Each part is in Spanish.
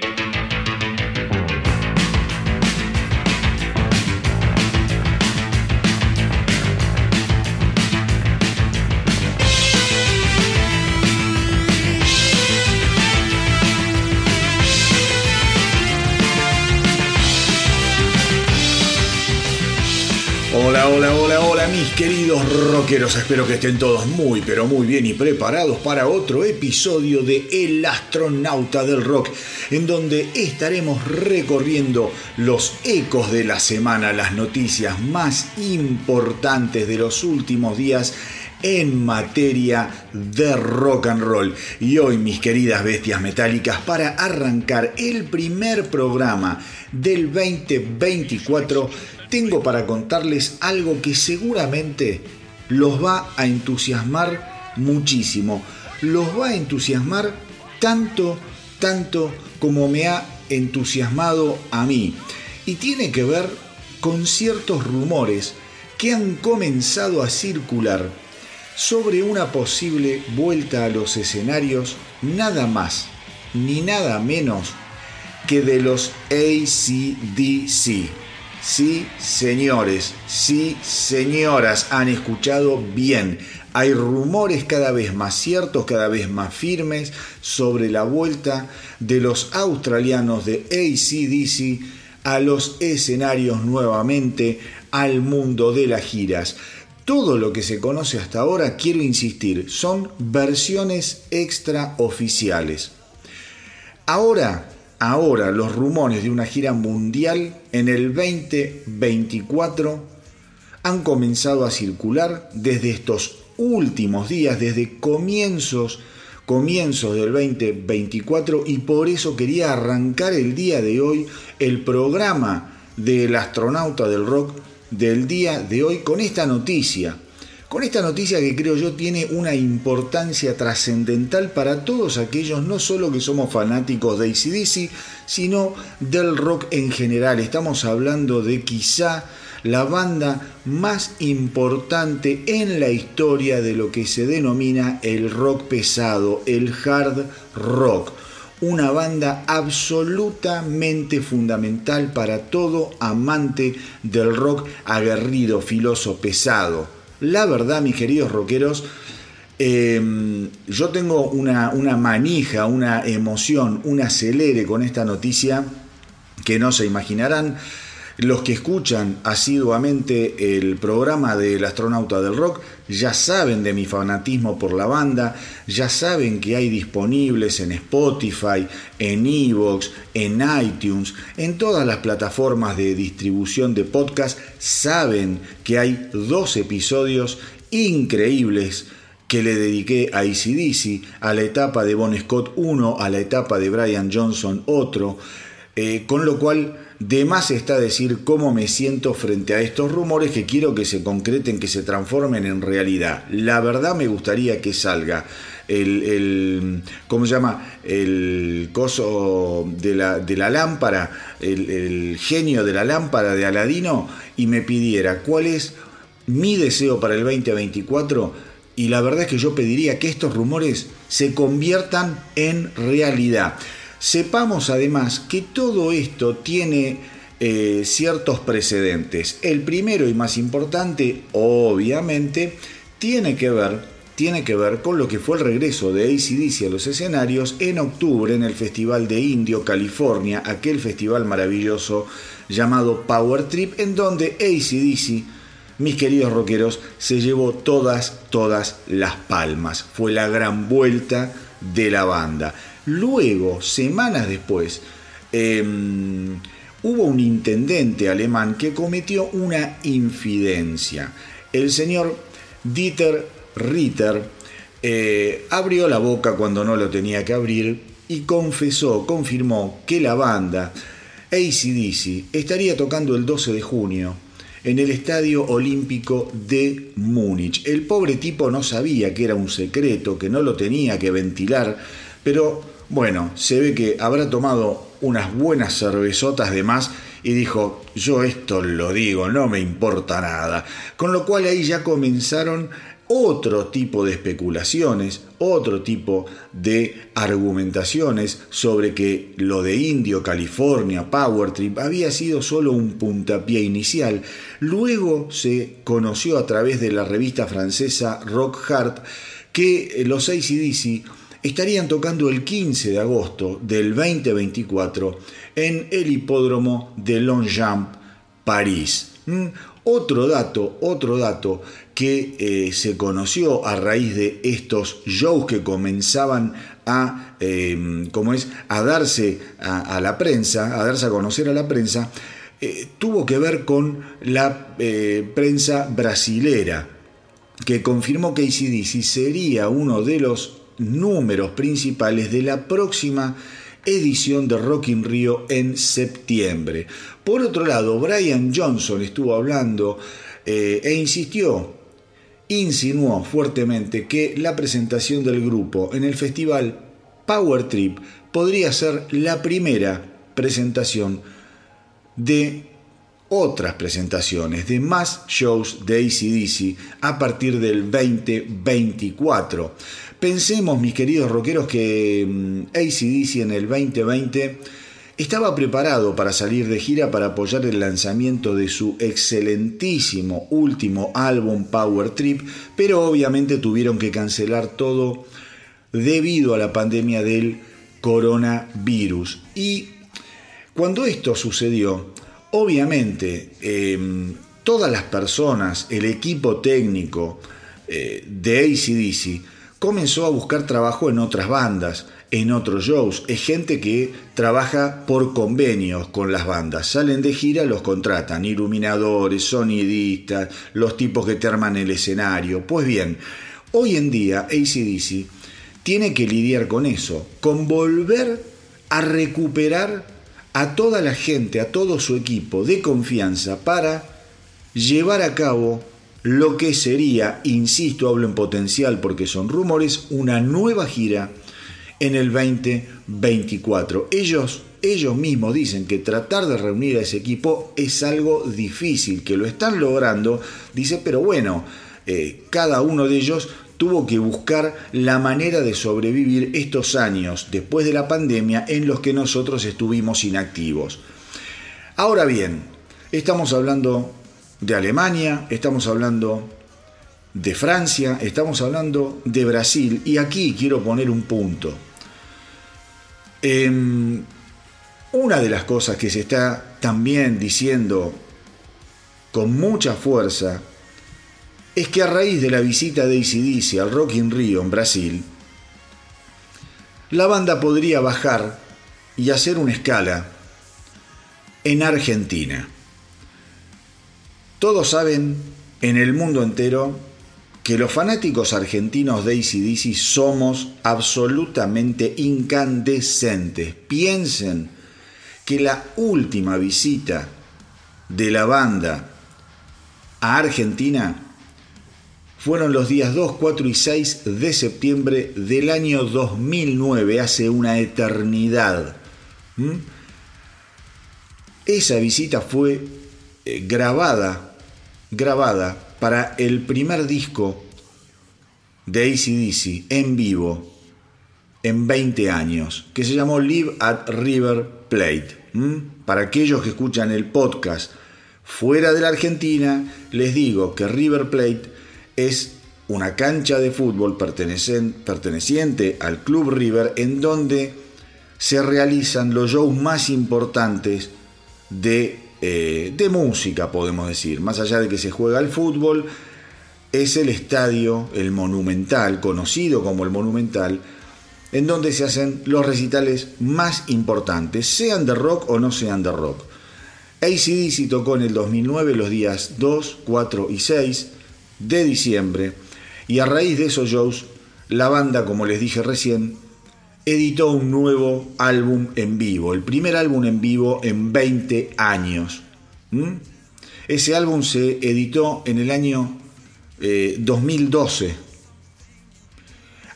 Thank you. Rockeros, espero que estén todos muy pero muy bien y preparados para otro episodio de El astronauta del rock, en donde estaremos recorriendo los ecos de la semana, las noticias más importantes de los últimos días en materia de rock and roll. Y hoy, mis queridas bestias metálicas, para arrancar el primer programa del 2024, tengo para contarles algo que seguramente los va a entusiasmar muchísimo. Los va a entusiasmar tanto, tanto como me ha entusiasmado a mí. Y tiene que ver con ciertos rumores que han comenzado a circular sobre una posible vuelta a los escenarios nada más ni nada menos que de los ACDC. Sí, señores, sí, señoras, han escuchado bien. Hay rumores cada vez más ciertos, cada vez más firmes sobre la vuelta de los australianos de ACDC a los escenarios nuevamente, al mundo de las giras. Todo lo que se conoce hasta ahora, quiero insistir, son versiones extraoficiales. Ahora ahora los rumores de una gira mundial en el 2024 han comenzado a circular desde estos últimos días, desde comienzos, comienzos del 2024 y por eso quería arrancar el día de hoy el programa del astronauta del rock del día de hoy con esta noticia con esta noticia que creo yo tiene una importancia trascendental para todos aquellos, no solo que somos fanáticos de ACDC, sino del rock en general. Estamos hablando de quizá la banda más importante en la historia de lo que se denomina el rock pesado, el hard rock. Una banda absolutamente fundamental para todo amante del rock aguerrido, filoso, pesado. La verdad, mis queridos rockeros, em, yo tengo una, una manija, una emoción, un acelere con esta noticia que no se imaginarán. Los que escuchan asiduamente el programa del astronauta del rock ya saben de mi fanatismo por la banda, ya saben que hay disponibles en Spotify, en Evox, en iTunes, en todas las plataformas de distribución de podcast, saben que hay dos episodios increíbles que le dediqué a ACDC, a la etapa de Bon Scott 1, a la etapa de Brian Johnson otro, eh, con lo cual de más está decir cómo me siento frente a estos rumores que quiero que se concreten, que se transformen en realidad. La verdad me gustaría que salga el, ¿cómo se llama? El coso de la, de la lámpara, el, el genio de la lámpara de Aladino y me pidiera cuál es mi deseo para el 2024 y la verdad es que yo pediría que estos rumores se conviertan en realidad. Sepamos además que todo esto tiene eh, ciertos precedentes. El primero y más importante, obviamente, tiene que ver tiene que ver con lo que fue el regreso de ACDC a los escenarios en octubre en el Festival de Indio, California, aquel festival maravilloso llamado Power Trip, en donde ACDC, mis queridos rockeros, se llevó todas, todas las palmas. Fue la gran vuelta de la banda. Luego, semanas después, em, hubo un intendente alemán que cometió una infidencia. El señor Dieter Ritter eh, abrió la boca cuando no lo tenía que abrir y confesó, confirmó que la banda ACDC estaría tocando el 12 de junio en el Estadio Olímpico de Múnich. El pobre tipo no sabía que era un secreto, que no lo tenía que ventilar, pero bueno, se ve que habrá tomado unas buenas cervezotas de más y dijo, yo esto lo digo, no me importa nada. Con lo cual ahí ya comenzaron otro tipo de especulaciones, otro tipo de argumentaciones sobre que lo de Indio, California, Power Trip había sido solo un puntapié inicial. Luego se conoció a través de la revista francesa Rock Hard que los ACDC estarían tocando el 15 de agosto del 2024 en el hipódromo de Longchamp, París. ¿Mm? Otro dato, otro dato que eh, se conoció a raíz de estos shows que comenzaban a, em, es? a darse a, la prensa, a darse a conocer a la prensa, eh, tuvo que ver con la eh, prensa brasilera, que confirmó que ACDC sería uno de los números principales de la próxima edición de Rock in Rio en septiembre. Por otro lado, Brian Johnson estuvo hablando e insistió insinuó fuertemente que la presentación del grupo en el festival Power Trip podría ser la primera presentación de otras presentaciones, de más shows de ACDC a partir del 2024. Pensemos, mis queridos rockeros, que mm, ACDC en el 2020 estaba preparado para salir de gira para apoyar el lanzamiento de su excelentísimo último álbum Power Trip, pero obviamente tuvieron que cancelar todo debido a la pandemia del coronavirus. Y cuando esto sucedió, obviamente em, todas las personas, el equipo técnico eh, de ACDC, comenzó a buscar trabajo en otras bandas en otros shows. Es gente que trabaja por convenios con las bandas. Salen de gira, los contratan. Iluminadores, sonidistas, los tipos que te arman el escenario. Pues bien, hoy en día ACDC tiene que lidiar con eso, con volver a recuperar a toda la gente, a todo su equipo de confianza para llevar a cabo lo que sería, insisto, hablo en potencial porque son rumores, una nueva gira en el 2024. Ellos, ellos mismos dicen que tratar de reunir a ese equipo es algo difícil, que lo están logrando, dice, pero bueno, eh, cada uno de ellos tuvo que buscar la manera de sobrevivir estos años después de la pandemia en los que nosotros estuvimos inactivos. Ahora bien, estamos hablando de Alemania, estamos hablando de Francia, estamos hablando de Brasil y aquí quiero poner un punto. Em, una de las cosas que se está también diciendo con mucha fuerza es que a raíz de la visita de ACDC al Rock in Rio en Brasil, la banda podría bajar y hacer una escala en Argentina. Todos saben en el mundo entero que los fanáticos argentinos de ACDC somos absolutamente incandescentes. Piensen que la última visita de la banda a Argentina fueron los días 2, 4 y 6 de septiembre del año 2009, hace una eternidad. ¿Mm? Esa visita fue eh, grabada, grabada para el primer disco de ACDC en vivo en 20 años, que se llamó Live at River Plate. Para aquellos que escuchan el podcast fuera de la Argentina, les digo que River Plate es una cancha de fútbol perteneciente al Club River en donde se realizan los shows más importantes de eh, de música, podemos decir. Más allá de que se juega el fútbol, es el estadio, el monumental, conocido como el monumental, en donde se hacen los recitales más importantes, sean de rock o no sean de rock. ACDC tocó en el 2009 los días 2, 4 y 6 de diciembre y a raíz de esos shows, la banda, como les dije recién, editó un nuevo álbum en vivo, el primer álbum en vivo en 20 años. Ese álbum se editó en el año 2012. Eh,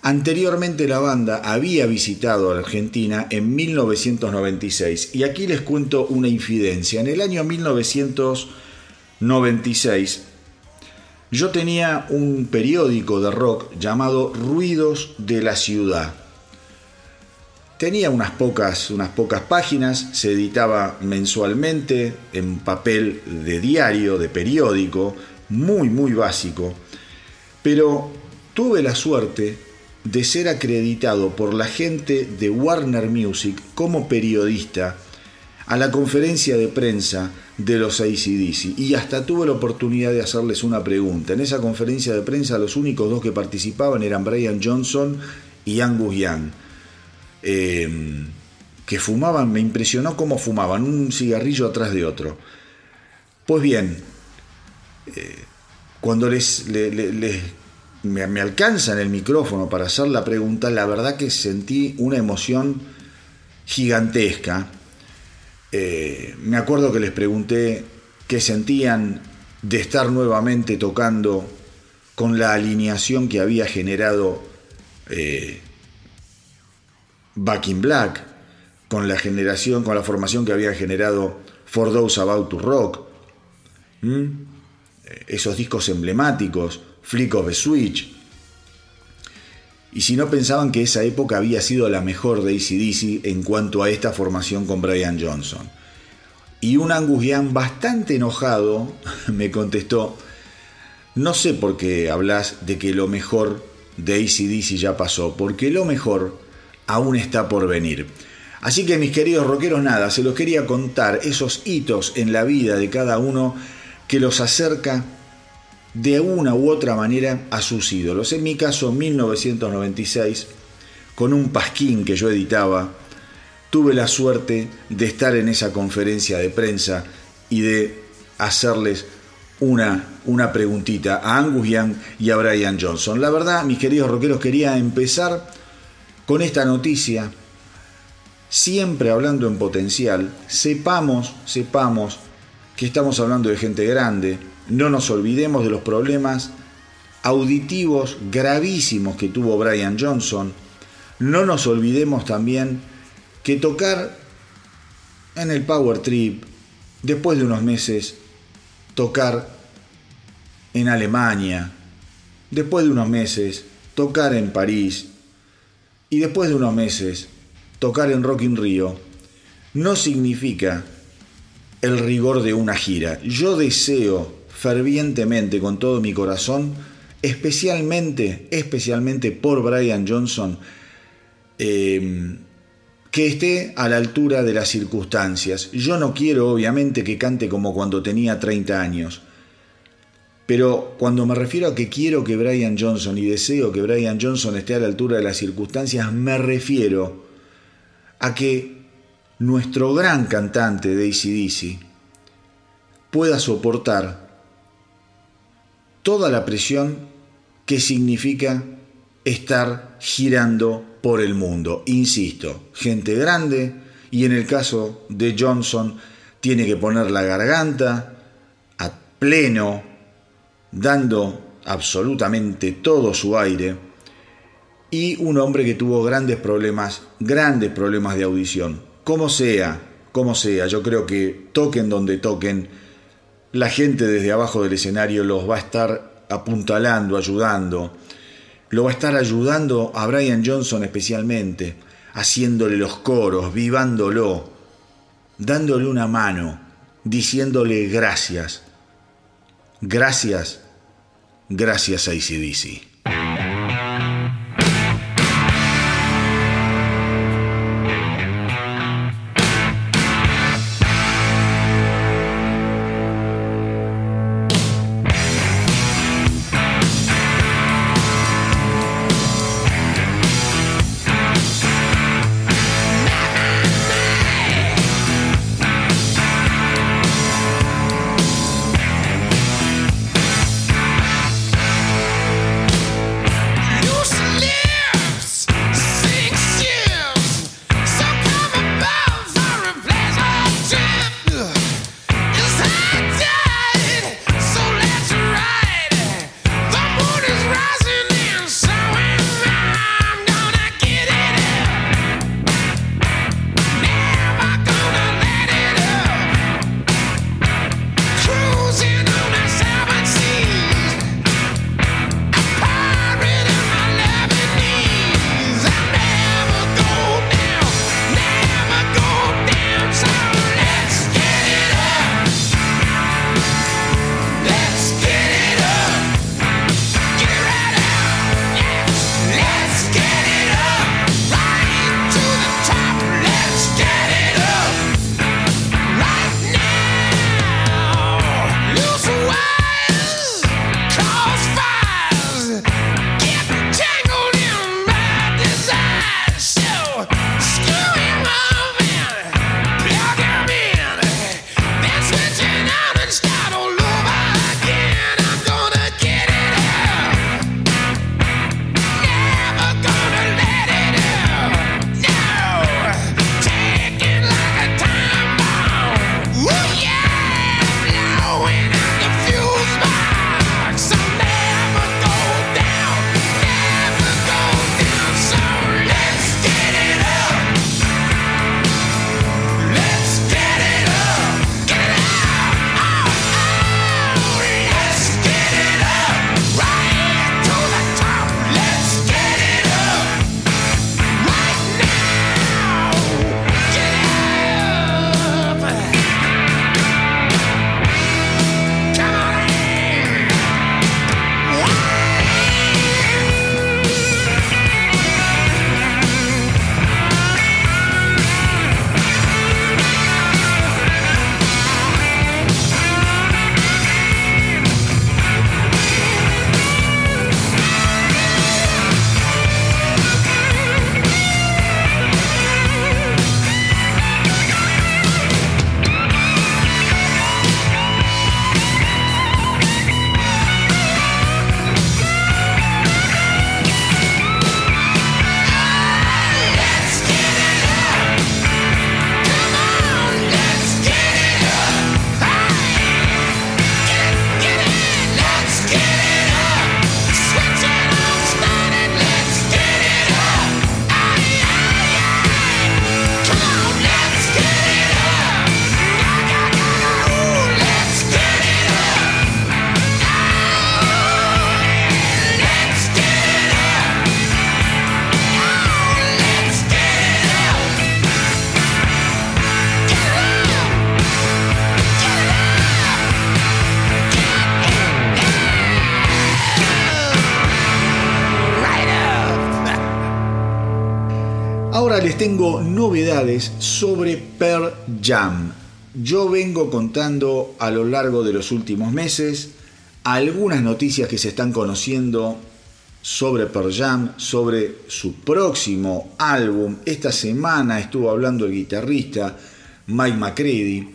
Anteriormente la banda había visitado a Argentina en 1996 y aquí les cuento una infidencia. En el año 1996 yo tenía un periódico de rock llamado Ruidos de la Ciudad. Tenía unas pocas, unas pocas páginas, se editaba mensualmente en papel de diario, de periódico, muy, muy básico. Pero tuve la suerte de ser acreditado por la gente de Warner Music como periodista a la conferencia de prensa de los ACDC y hasta tuve la oportunidad de hacerles una pregunta. En esa conferencia de prensa los únicos dos que participaban eran Brian Johnson y Angus Young, em, que fumaban, me impresionó cómo fumaban, un cigarrillo atrás de otro. Pues bien, eh, cuando les, me, alcanzan el micrófono para hacer la pregunta, la verdad que sentí una emoción gigantesca eh, me acuerdo que les pregunté qué sentían de estar nuevamente tocando con la alineación que había generado eh, Back in Black, con la generación, con la formación que había generado For Those About to Rock, esos discos emblemáticos, Flick of the Switch. Y si no pensaban que esa época había sido la mejor de ACDC en cuanto a esta formación con Brian Johnson. Y un Angus bastante enojado me contestó, no sé por qué hablas de que lo mejor de ACDC ya pasó, porque lo mejor aún está por venir. Así que mis queridos rockeros, nada, se los quería contar esos hitos en la vida de cada uno que los acerca de una u otra manera a sus ídolos. En mi caso, 1996, con un pasquín que yo editaba, tuve la suerte de estar en esa conferencia de prensa y de hacerles una, una preguntita a Angus Young y a Brian Johnson. La verdad, mis queridos rockeros, quería empezar con esta noticia. Siempre hablando en potencial, sepamos, sepamos que estamos hablando de gente grande, no nos olvidemos de los problemas auditivos gravísimos que tuvo Brian Johnson. No nos olvidemos también que tocar en el Power Trip, después de unos meses, tocar en Alemania, después de unos meses, tocar en París, y después de unos meses, tocar en Rock in Rio, no significa el rigor de una gira. Yo deseo fervientemente con todo mi corazón, especialmente, especialmente por Brian Johnson, eh, que esté a la altura de las circunstancias. Yo no quiero, obviamente, que cante como cuando tenía 30 años. Pero cuando me refiero a que quiero que Brian Johnson y deseo que Brian Johnson esté a la altura de las circunstancias, me refiero a que nuestro gran cantante de ACDC pueda soportar toda la presión que significa estar girando por el mundo. Insisto, gente grande y en el caso de Johnson tiene que poner la garganta a pleno, dando absolutamente todo su aire y un hombre que tuvo grandes problemas, grandes problemas de audición. Como sea, como sea, yo creo que toquen donde toquen, la gente desde abajo del escenario los va a estar apuntalando, ayudando. Lo va a estar ayudando a Brian Johnson especialmente, haciéndole los coros, vivándolo, dándole una mano, diciéndole gracias. Gracias, gracias a ICDC. Tengo novedades sobre Per Jam. Yo vengo contando a lo largo de los últimos meses algunas noticias que se están conociendo sobre Per Jam, sobre su próximo álbum. Esta semana estuvo hablando el guitarrista Mike McCready.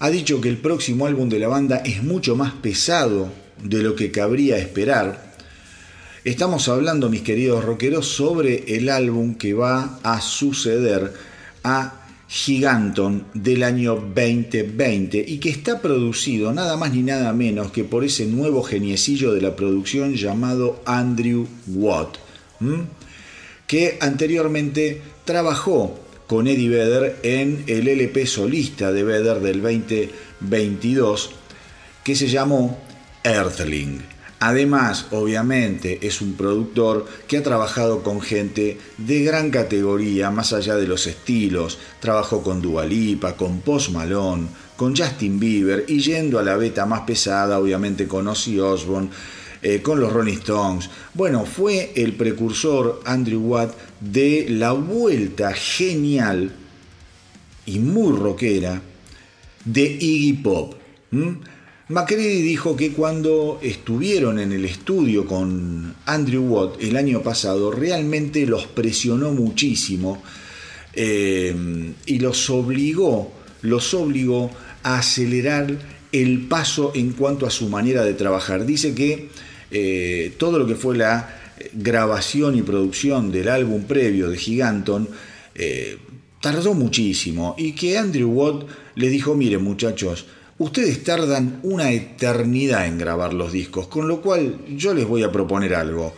Ha dicho que el próximo álbum de la banda es mucho más pesado de lo que cabría esperar. Estamos hablando, mis queridos rockeros, sobre el álbum que va a suceder a Giganton del año 2020 y que está producido nada más ni nada menos que por ese nuevo geniecillo de la producción llamado Andrew Watt, que anteriormente trabajó con Eddie Vedder en el LP solista de Vedder del 2022 que se llamó Earthling. Además, obviamente, es un productor que ha trabajado con gente de gran categoría, más allá de los estilos. Trabajó con Dua Lipa, con Post Malone, con Justin Bieber y yendo a la beta más pesada, obviamente con Ozzy Osbourne, eh, con los Rolling Stones. Bueno, fue el precursor Andrew Watt de la vuelta genial y muy rockera de Iggy Pop. Macready dijo que cuando estuvieron en el estudio con Andrew Watt el año pasado, realmente los presionó muchísimo eh, y los obligó, los obligó a acelerar el paso en cuanto a su manera de trabajar. Dice que eh, todo lo que fue la grabación y producción del álbum previo de Giganton eh, tardó muchísimo y que Andrew Watt le dijo, miren muchachos, Ustedes tardan una eternidad en grabar los discos, con lo cual yo les voy a proponer algo.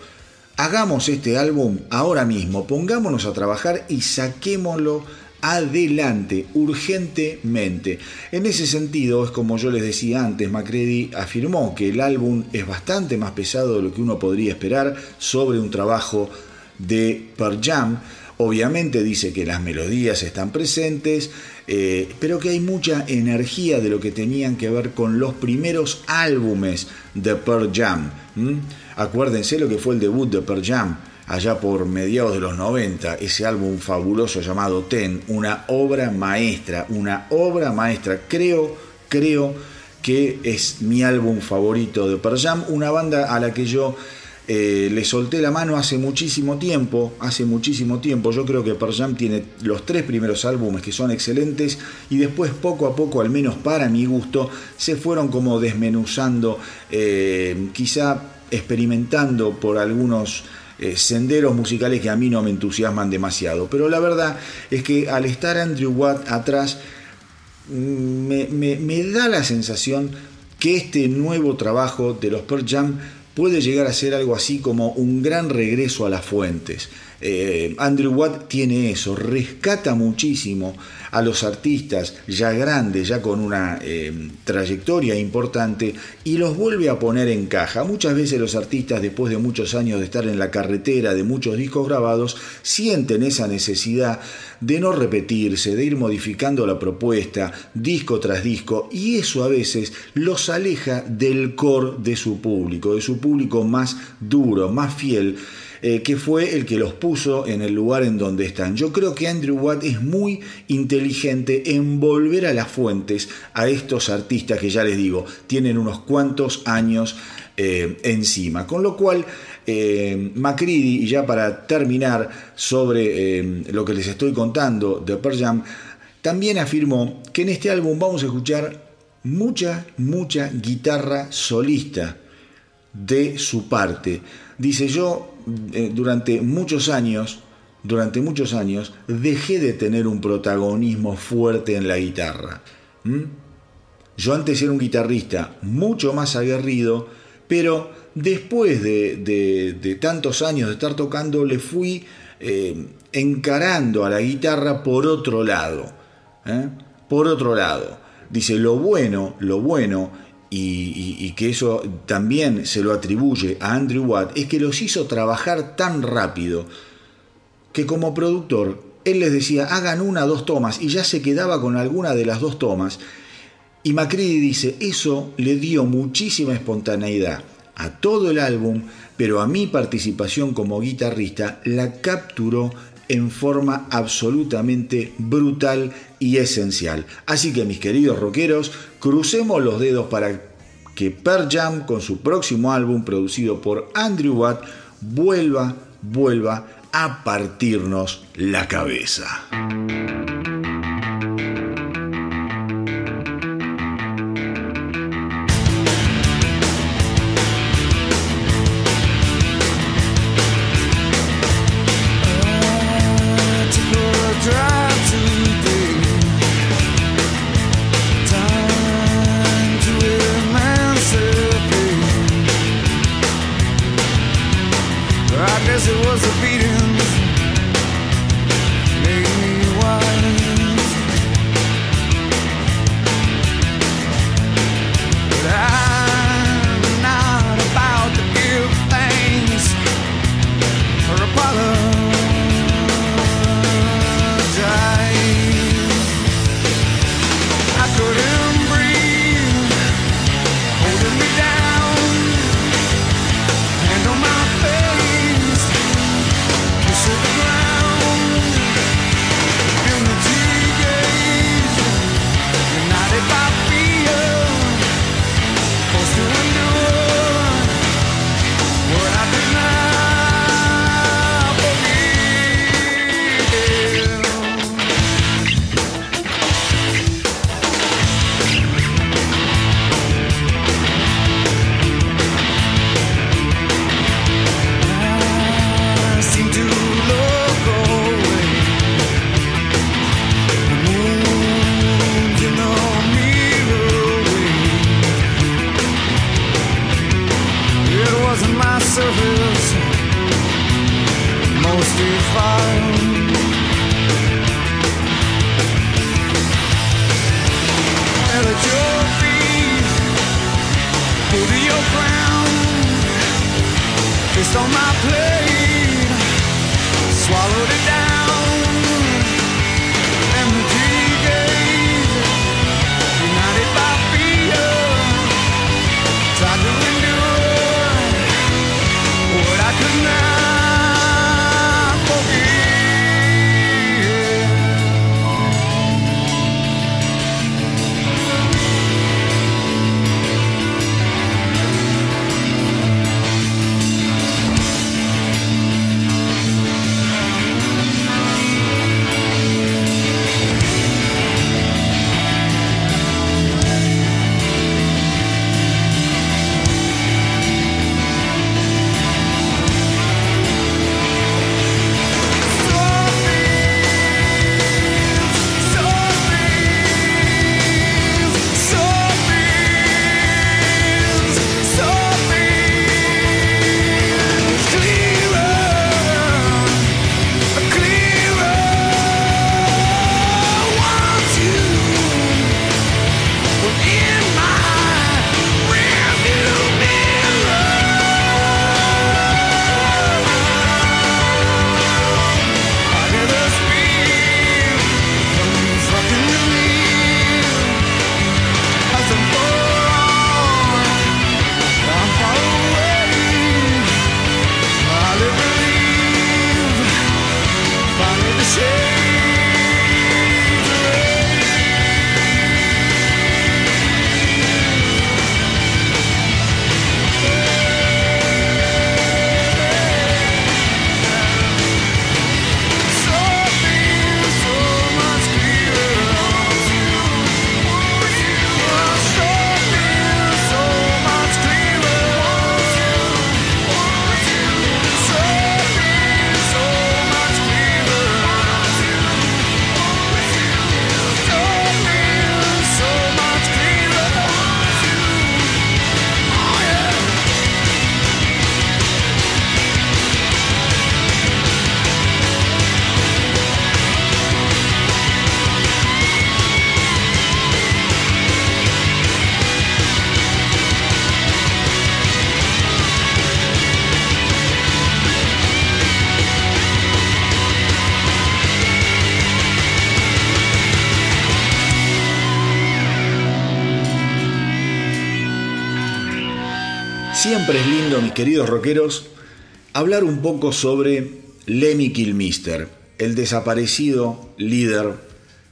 Hagamos este álbum ahora mismo, pongámonos a trabajar y saquémoslo adelante, urgentemente. En ese sentido, es como yo les decía antes, Macready afirmó que el álbum es bastante más pesado de lo que uno podría esperar sobre un trabajo de Per Jam. Obviamente dice que las melodías están presentes, eh, pero que hay mucha energía de lo que tenían que ver con los primeros álbumes de Pearl Jam. Acuérdense lo que fue el debut de Pearl Jam allá por mediados de los 90, ese álbum fabuloso llamado Ten, una obra maestra, una obra maestra, creo, creo que es mi álbum favorito de Pearl Jam, una banda a la que yo eh, le solté la mano hace muchísimo tiempo, hace muchísimo tiempo. Yo creo que Pearl Jam tiene los tres primeros álbumes que son excelentes y después poco a poco, al menos para mi gusto, se fueron como desmenuzando, eh, quizá experimentando por algunos eh, senderos musicales que a mí no me entusiasman demasiado. Pero la verdad es que al estar Andrew Watt atrás, mm, me, me da la sensación que este nuevo trabajo de los Pearl Jam puede llegar a ser algo así como un gran regreso a las fuentes. Eh, Andrew Watt tiene eso, rescata muchísimo a los artistas ya grandes, ya con una eh, trayectoria importante, y los vuelve a poner en caja. Muchas veces los artistas, después de muchos años de estar en la carretera, de muchos discos grabados, sienten esa necesidad de no repetirse, de ir modificando la propuesta disco tras disco, y eso a veces los aleja del core de su público, de su público más duro, más fiel eh, que fue el que los puso en el lugar en donde están. Yo creo que Andrew Watt es muy inteligente en volver a las fuentes a estos artistas que ya les digo, tienen unos cuantos años eh, encima. Con lo cual, eh, Macready, y ya para terminar sobre eh, lo que les estoy contando de Pearl Jam, también afirmó que en este álbum vamos a escuchar mucha, mucha guitarra solista de su parte. Dice yo, eh, durante muchos años, durante muchos años, dejé de tener un protagonismo fuerte en la guitarra. Yo antes era un guitarrista mucho más aguerrido, pero después de, tantos años de estar tocando, le fui eh, encarando a la guitarra por otro lado. ¿eh? Por otro lado. Dice, lo bueno, lo bueno y, que eso también se lo atribuye a Andrew Watt, es que los hizo trabajar tan rápido que como productor él les decía hagan una, dos tomas y ya se quedaba con alguna de las dos tomas. Y Macready dice, eso le dio muchísima espontaneidad a todo el álbum, pero a mi participación como guitarrista la capturó en forma absolutamente brutal y esencial. Así que mis queridos rockeros, crucemos los dedos para que Pearl Jam con su próximo álbum producido por Andrew Watt vuelva, vuelva a partirnos la cabeza. Queridos rockeros, hablar un poco sobre Lemmy Kilmister, el desaparecido líder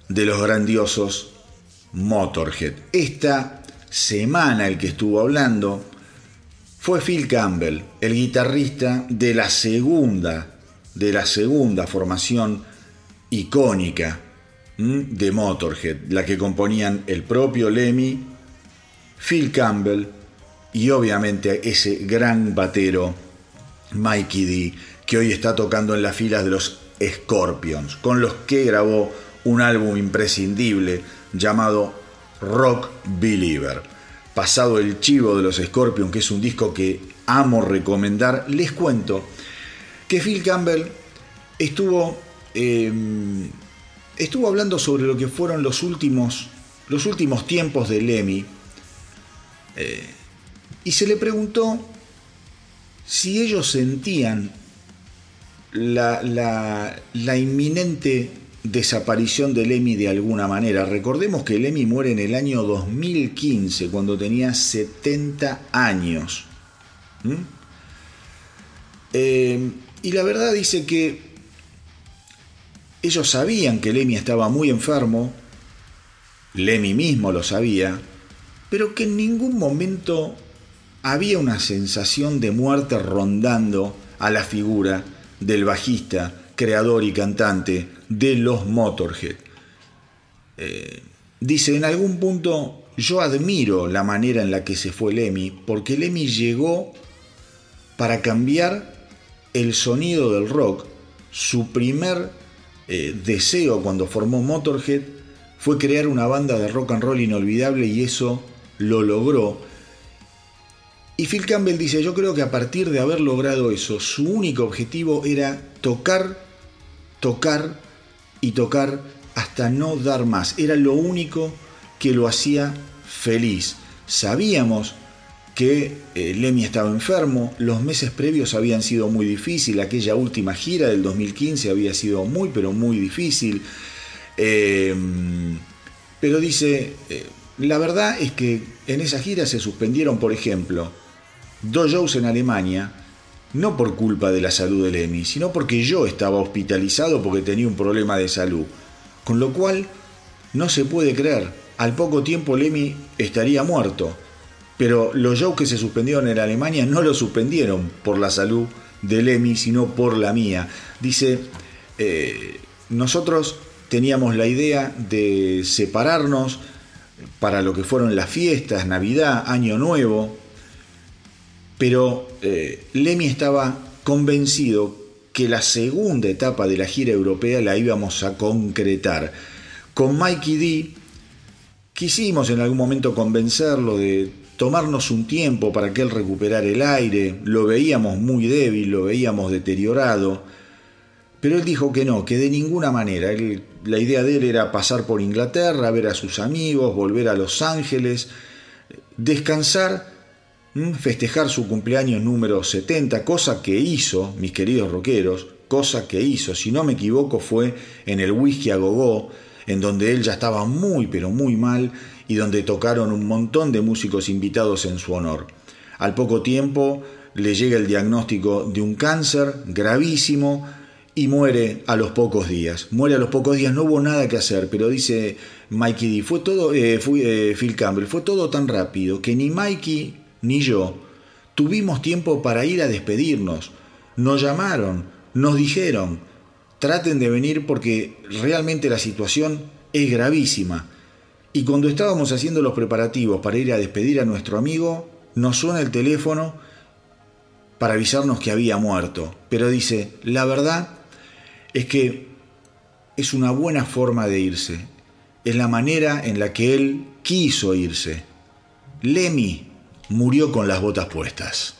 de los grandiosos Motorhead. Esta semana el que estuvo hablando fue Phil Campbell, el guitarrista de la segunda, de la segunda formación icónica de Motorhead, la que componían el propio Lemmy, Phil Campbell y obviamente ese gran batero Mikey D, que hoy está tocando en las filas de los Scorpions, con los que grabó un álbum imprescindible llamado Rock Believer. Pasado el chivo de los Scorpions, que es un disco que amo recomendar, les cuento que Phil Campbell estuvo, em, estuvo hablando sobre lo que fueron los últimos, los últimos tiempos de Lemmy eh, y se le preguntó si ellos sentían la, la, inminente desaparición de Lemmy de alguna manera. Recordemos que Lemmy muere en el año 2015, cuando tenía 70 años. ¿Mm? Eh, y la verdad dice que ellos sabían que Lemmy estaba muy enfermo, Lemmy mismo lo sabía, pero que en ningún momento había una sensación de muerte rondando a la figura del bajista, creador y cantante de los Motorhead. Eh, dice, en algún punto yo admiro la manera en la que se fue Lemmy, porque Lemmy llegó para cambiar el sonido del rock. Su primer eh, deseo cuando formó Motorhead fue crear una banda de rock and roll inolvidable y eso lo logró. Y Phil Campbell dice, yo creo que a partir de haber logrado eso, su único objetivo era tocar, tocar y tocar hasta no dar más. Era lo único que lo hacía feliz. Sabíamos que eh, Lemmy estaba enfermo, los meses previos habían sido muy difíciles, aquella última gira del 2015 había sido muy, pero muy difícil. Em, pero dice, eh, la verdad es que en esa gira se suspendieron, por ejemplo, dos shows en Alemania, no por culpa de la salud de Lemmy, sino porque yo estaba hospitalizado porque tenía un problema de salud. Con lo cual, no se puede creer, al poco tiempo Lemmy estaría muerto. Pero los shows que se suspendieron en Alemania no lo suspendieron por la salud de Lemmy, sino por la mía. Dice, eh, nosotros teníamos la idea de separarnos, para lo que fueron las fiestas, Navidad, Año Nuevo, pero eh, Lemmy estaba convencido que la segunda etapa de la gira europea la íbamos a concretar. Con Mikey D quisimos en algún momento convencerlo de tomarnos un tiempo para que él recuperara el aire, lo veíamos muy débil, lo veíamos deteriorado, pero él dijo que no, que de ninguna manera. la idea de él era pasar por Inglaterra, ver a sus amigos, volver a Los Ángeles, descansar, festejar su cumpleaños número 70, cosa que hizo, mis queridos rockeros, cosa que hizo, si no me equivoco, fue en el Whisky a Gogó, en donde él ya estaba muy, pero muy mal y donde tocaron un montón de músicos invitados en su honor. Al poco tiempo le llega el diagnóstico de un cáncer gravísimo, y muere a los pocos días. Muere a los pocos días, no hubo nada que hacer, pero dice Mikey D, fue todo, eh, fue, eh, Phil Campbell, fue todo tan rápido que ni Mikey ni yo tuvimos tiempo para ir a despedirnos. Nos llamaron, nos dijeron, traten de venir porque realmente la situación es gravísima. Y cuando estábamos haciendo los preparativos para ir a despedir a nuestro amigo, nos suena el teléfono para avisarnos que había muerto. Pero dice, la verdad es que es una buena forma de irse. Es la manera en la que él quiso irse. Lemmy murió con las botas puestas.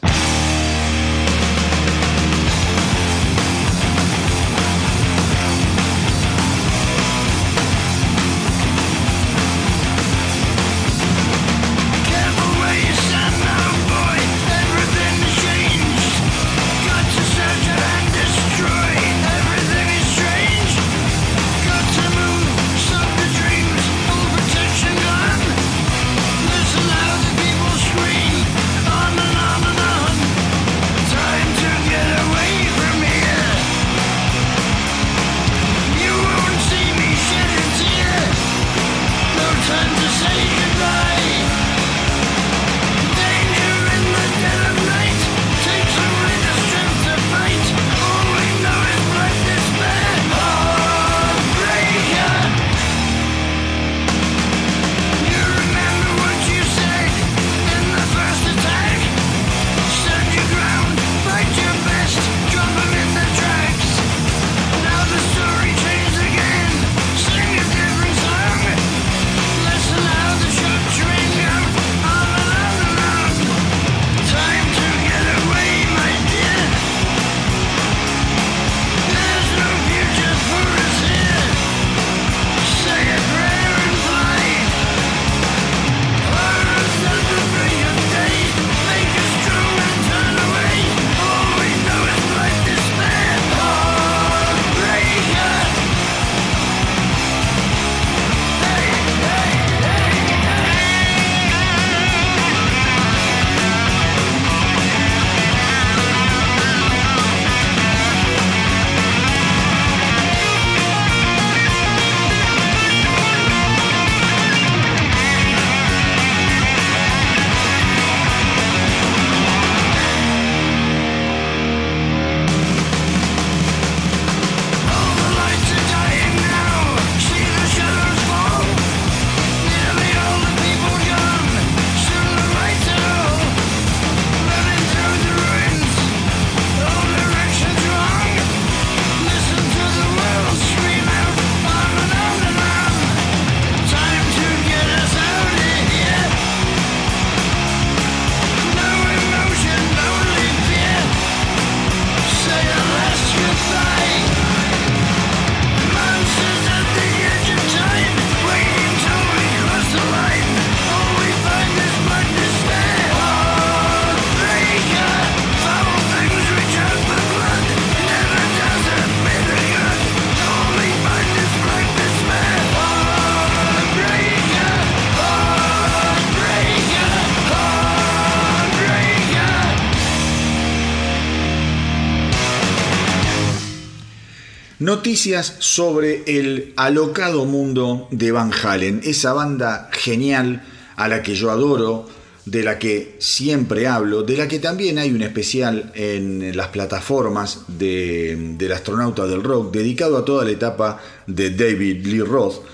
Noticias sobre el alocado mundo de Van Halen, esa banda genial a la que yo adoro, de la que siempre hablo, de la que también hay un especial en las plataformas del astronauta del rock, dedicado a toda la etapa de David Lee Roth.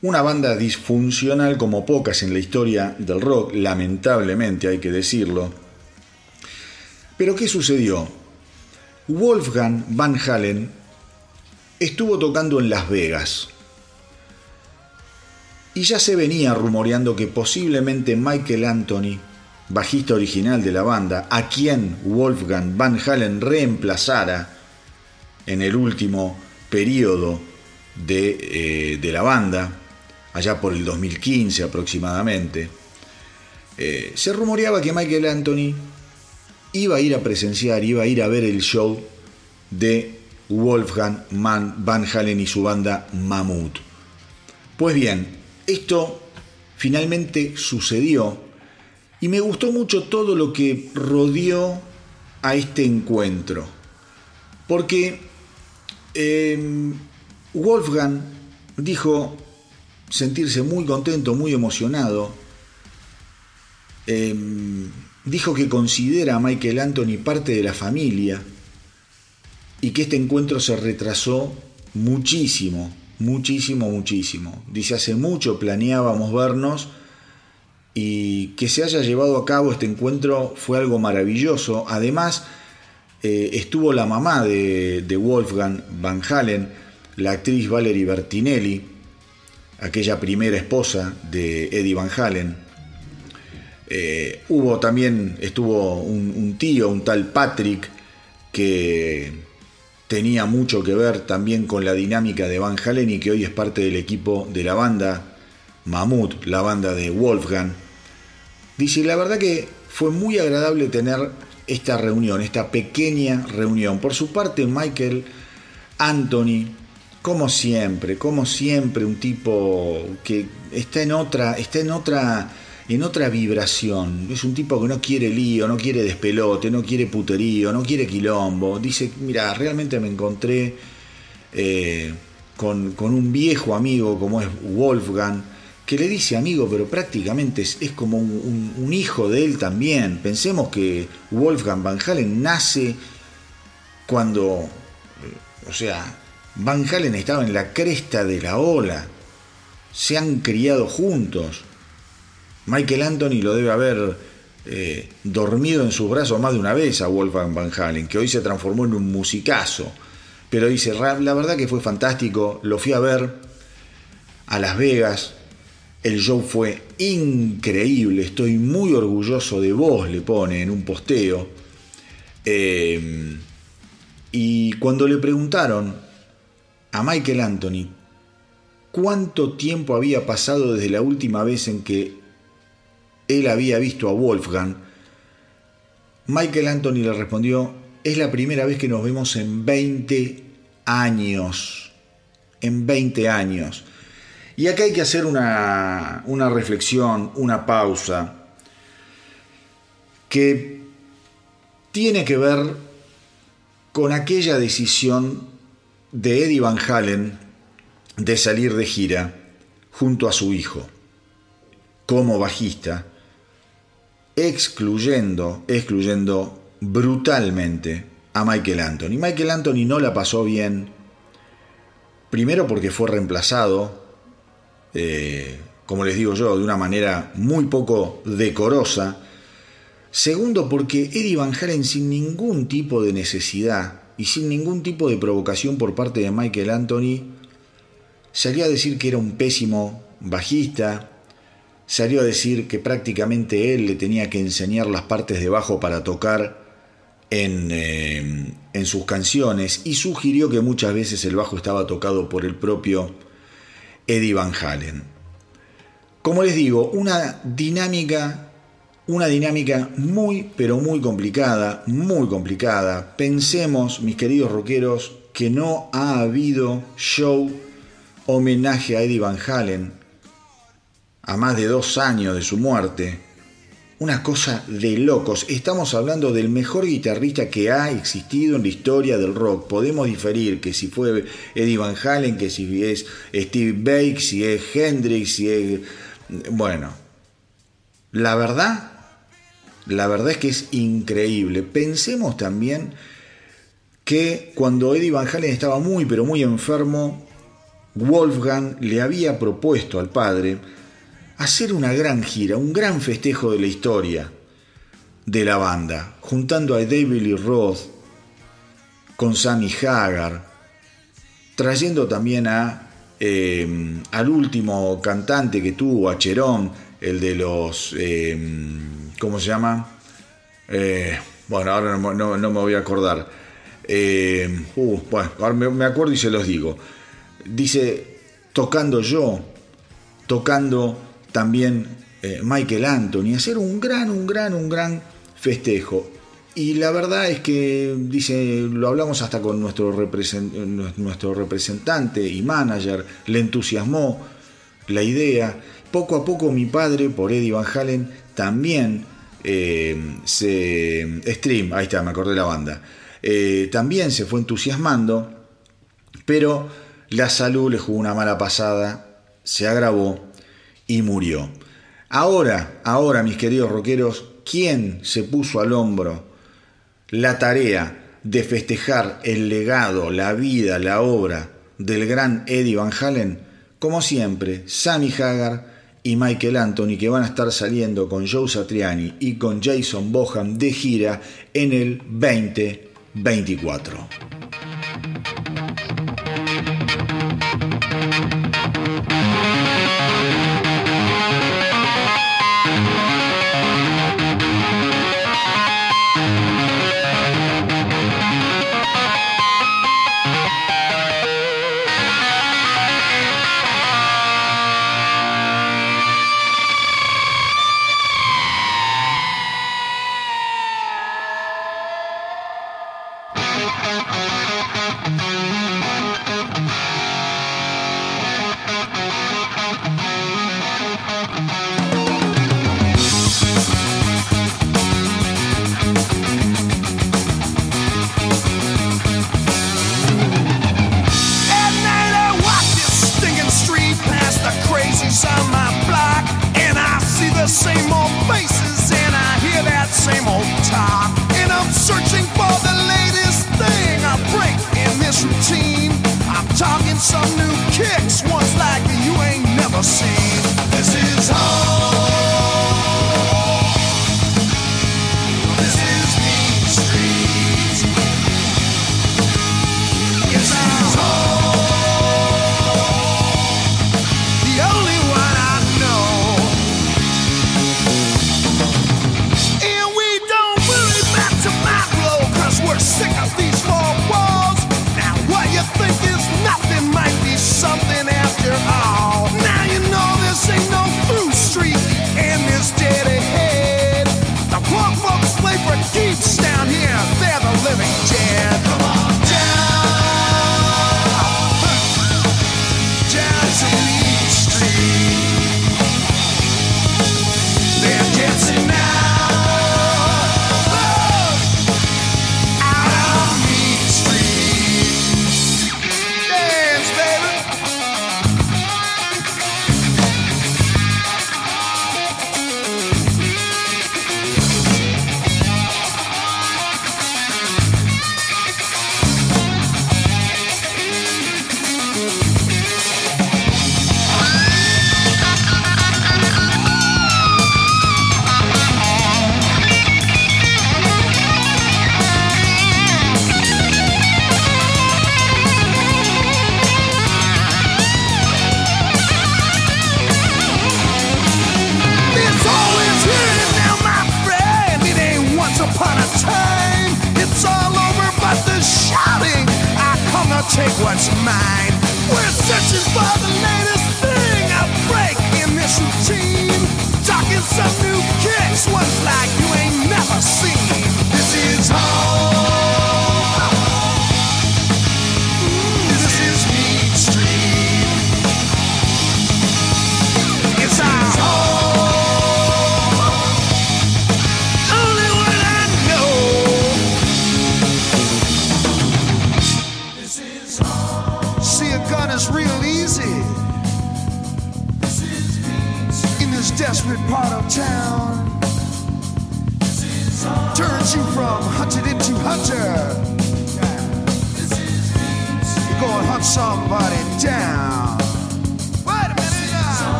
Una banda disfuncional como pocas en la historia del rock, lamentablemente hay que decirlo. Pero ¿qué sucedió? Wolfgang Van Halen estuvo tocando en Las Vegas. Y ya se venía rumoreando que posiblemente Michael Anthony, bajista original de la banda, a quien Wolfgang Van Halen reemplazara en el último periodo de, eh, la banda, allá por el 2015 aproximadamente, eh, se rumoreaba que Michael Anthony iba a ir a presenciar, iba a ir a ver el show de Wolfgang Van Halen y su banda Mammoth. Pues bien, esto finalmente sucedió y me gustó mucho todo lo que rodeó a este encuentro. Porque em, Wolfgang dijo sentirse muy contento, muy emocionado. Em, dijo que considera a Michael Anthony parte de la familia y que este encuentro se retrasó muchísimo, muchísimo, muchísimo. Dice, hace mucho planeábamos vernos y que se haya llevado a cabo este encuentro fue algo maravilloso. Además, eh, estuvo la mamá de, Wolfgang Van Halen, la actriz Valerie Bertinelli, aquella primera esposa de Eddie Van Halen. Eh, hubo también, estuvo un tío, un tal Patrick, que tenía mucho que ver también con la dinámica de Van Halen y que hoy es parte del equipo de la banda Mammoth, la banda de Wolfgang. Dice, la verdad que fue muy agradable tener esta reunión, esta pequeña reunión. Por su parte, Michael Anthony, como siempre, como siempre, un tipo que está en otra, está en otra en otra vibración. Es un tipo que no quiere lío, no quiere despelote, no quiere puterío, no quiere quilombo. Dice, mira, realmente me encontré eh, con, un viejo amigo como es Wolfgang, que le dice amigo, pero prácticamente es, como un, un, hijo de él también. Pensemos que Wolfgang Van Halen nace cuando, eh, o sea, Van Halen estaba en la cresta de la ola. Se han criado juntos Michael Anthony lo debe haber eh, dormido en sus brazos más de una vez a Wolfgang Van Halen, que hoy se transformó en un musicazo. Pero dice, la verdad que fue fantástico, lo fui a ver a Las Vegas, el show fue increíble, estoy muy orgulloso de vos, le pone en un posteo. Em, y cuando le preguntaron a Michael Anthony cuánto tiempo había pasado desde la última vez en que él había visto a Wolfgang, Michael Anthony le respondió, es la primera vez que nos vemos en 20 años, en 20 años. Y acá hay que hacer una, una reflexión, una pausa, que tiene que ver con aquella decisión de Eddie Van Halen de salir de gira junto a su hijo como bajista excluyendo, excluyendo brutalmente a Michael Anthony. Michael Anthony no la pasó bien, primero porque fue reemplazado, eh, como les digo yo, de una manera muy poco decorosa. Segundo, porque Eddie Van Halen sin ningún tipo de necesidad y sin ningún tipo de provocación por parte de Michael Anthony, salía a decir que era un pésimo bajista, salió a decir que prácticamente él le tenía que enseñar las partes de bajo para tocar en, eh, en, sus canciones y sugirió que muchas veces el bajo estaba tocado por el propio Eddie Van Halen. Como les digo, una dinámica, una dinámica muy, pero muy complicada, muy complicada. Pensemos, mis queridos rockeros, que no ha habido show homenaje a Eddie Van Halen a más de dos años de su muerte, una cosa de locos. Estamos hablando del mejor guitarrista que ha existido en la historia del rock. Podemos diferir que si fue Eddie Van Halen, que si es Steve Bake, si es Hendrix, si es... Bueno, la verdad, la verdad es que es increíble. Pensemos también que cuando Eddie Van Halen estaba muy, pero muy enfermo, Wolfgang le había propuesto al padre hacer una gran gira, un gran festejo de la historia de la banda, juntando a David Lee Roth con Sammy Hagar, trayendo también a, eh, al último cantante que tuvo, a Cherón, el de los, eh, ¿cómo se llama? Eh, bueno, ahora no, me voy a acordar. Uh, bueno, ahora me acuerdo y se los digo. Dice, tocando yo, tocando también eh, Michael Anthony, hacer un gran, un gran, un gran festejo. Y la verdad es que, dice, lo hablamos hasta con nuestro, nuestro representante y manager, le entusiasmó la idea. Poco a poco mi padre, por Eddie Van Halen, también eh, se... Stream, ahí está, me acordé la banda. Eh, también se fue entusiasmando, pero la salud le jugó una mala pasada, se agravó y murió. Ahora, ahora, mis queridos rockeros, ¿quién se puso al hombro la tarea de festejar el legado, la vida, la obra del gran Eddie Van Halen? Como siempre, Sammy Hagar y Michael Anthony, que van a estar saliendo con Joe Satriani y con Jason Boham de gira en el 2024.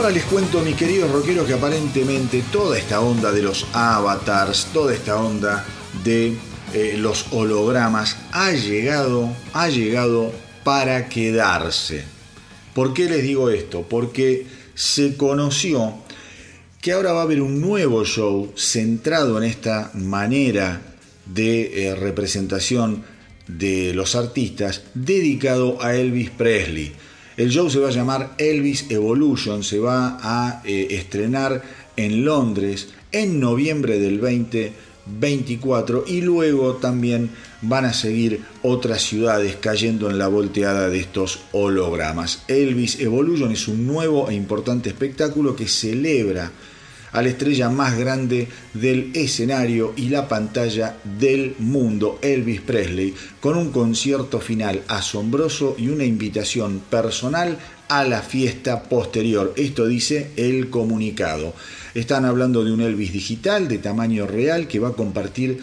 Ahora les cuento, mis queridos rockeros, que aparentemente toda esta onda de los avatars, toda esta onda de eh, los hologramas ha llegado, ha llegado para quedarse. ¿Por qué les digo esto? Porque se conoció que ahora va a haber un nuevo show centrado en esta manera de eh, representación de los artistas dedicado a Elvis Presley. El show se va a llamar Elvis Evolution, se va a eh, estrenar en Londres en noviembre del 2024 y luego también van a seguir otras ciudades cayendo en la volteada de estos hologramas. Elvis Evolution es un nuevo e importante espectáculo que celebra a la estrella más grande del escenario y la pantalla del mundo, Elvis Presley, con un concierto final asombroso y una invitación personal a la fiesta posterior. Esto dice el comunicado. Están hablando de un Elvis digital de tamaño real que va a compartir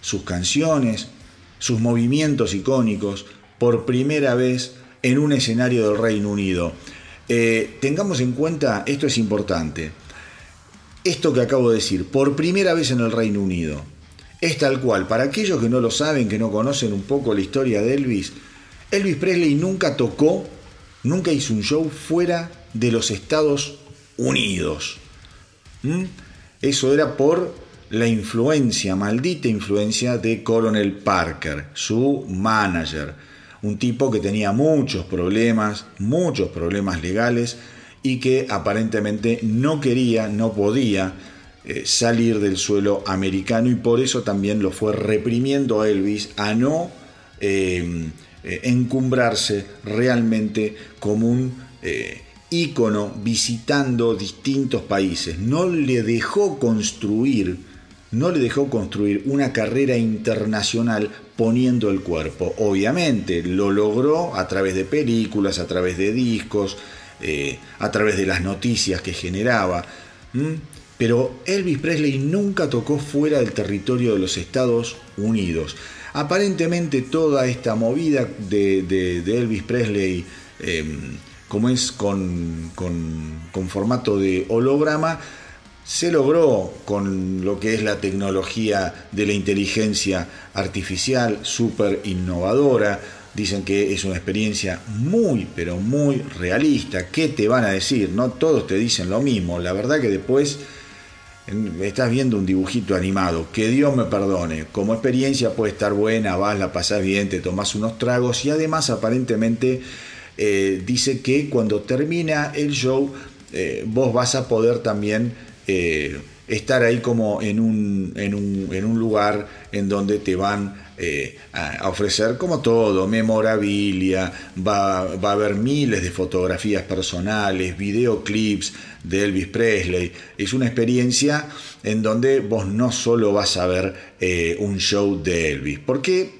sus canciones, sus movimientos icónicos por primera vez en un escenario del Reino Unido. Eh, tengamos en cuenta, esto es importante, esto que acabo de decir, por primera vez en el Reino Unido, es tal cual. Para aquellos que no lo saben, que no conocen un poco la historia de Elvis, Elvis Presley nunca tocó, nunca hizo un show fuera de los Estados Unidos. ¿Mm? Eso era por la influencia, maldita influencia de Coronel Parker, su manager. Un tipo que tenía muchos problemas, muchos problemas legales, y que aparentemente no quería, no podía eh, salir del suelo americano y por eso también lo fue reprimiendo a Elvis a no em, eh, encumbrarse realmente como un eh, ícono visitando distintos países. No le dejó construir, no le dejó construir una carrera internacional poniendo el cuerpo. Obviamente lo logró a través de películas, a través de discos, eh, a través de las noticias que generaba. Pero Elvis Presley nunca tocó fuera del territorio de los Estados Unidos. Aparentemente toda esta movida de, Elvis Presley, em, como es con, con, formato de holograma, se logró con lo que es la tecnología de la inteligencia artificial súper innovadora, Dicen que es una experiencia muy, pero muy realista. ¿Qué te van a decir? No todos te dicen lo mismo. La verdad que después estás viendo un dibujito animado. Que Dios me perdone. Como experiencia puede estar buena, vas, la pasas bien, te tomas unos tragos y además aparentemente eh, dice que cuando termina el show eh, vos vas a poder también... Eh, estar ahí como en un, en un, en un lugar en donde te van eh, a ofrecer como todo, memorabilia, va, va, a haber miles de fotografías personales, videoclips de Elvis Presley. Es una experiencia en donde vos no solo vas a ver eh, un show de Elvis, porque,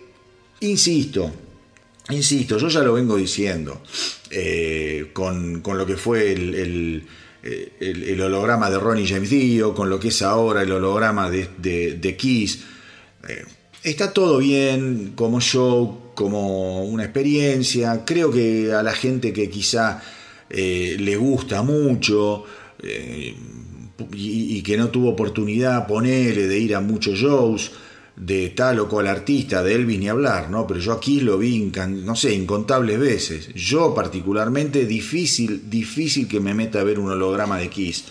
insisto, insisto, yo ya lo vengo diciendo, eh, con, lo que fue el, el, holograma de Ronnie James Dio, con lo que es ahora el holograma de, de, de Kiss Está todo bien como show, como una experiencia. Creo que a la gente que quizá eh, le gusta mucho eh, y, que no tuvo oportunidad, ponele, de ir a muchos shows de tal o cual artista, de Elvis ni hablar, ¿no? Pero yo aquí lo vi, no sé, incontables veces. Yo particularmente, difícil, difícil que me meta a ver un holograma de Kiss.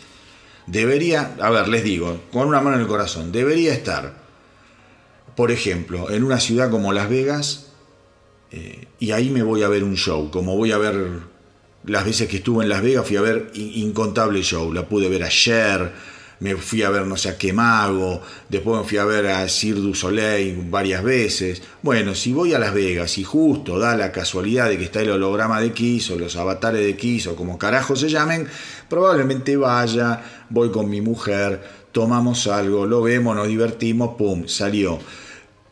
Debería, a ver, les digo, con una mano en el corazón, debería estar, por ejemplo, en una ciudad como Las Vegas, eh, y ahí me voy a ver un show, como voy a ver las veces que estuve en Las Vegas, fui a ver incontables shows, la pude ver ayer, me fui a ver no sé a qué mago, después me fui a ver a Cirque du Soleil varias veces. Bueno, si voy a Las Vegas y justo da la casualidad de que está el holograma de Kiss o los avatares de Kiss o como carajo se llamen, probablemente vaya, voy con mi mujer, tomamos algo, lo vemos, nos divertimos, pum, salió.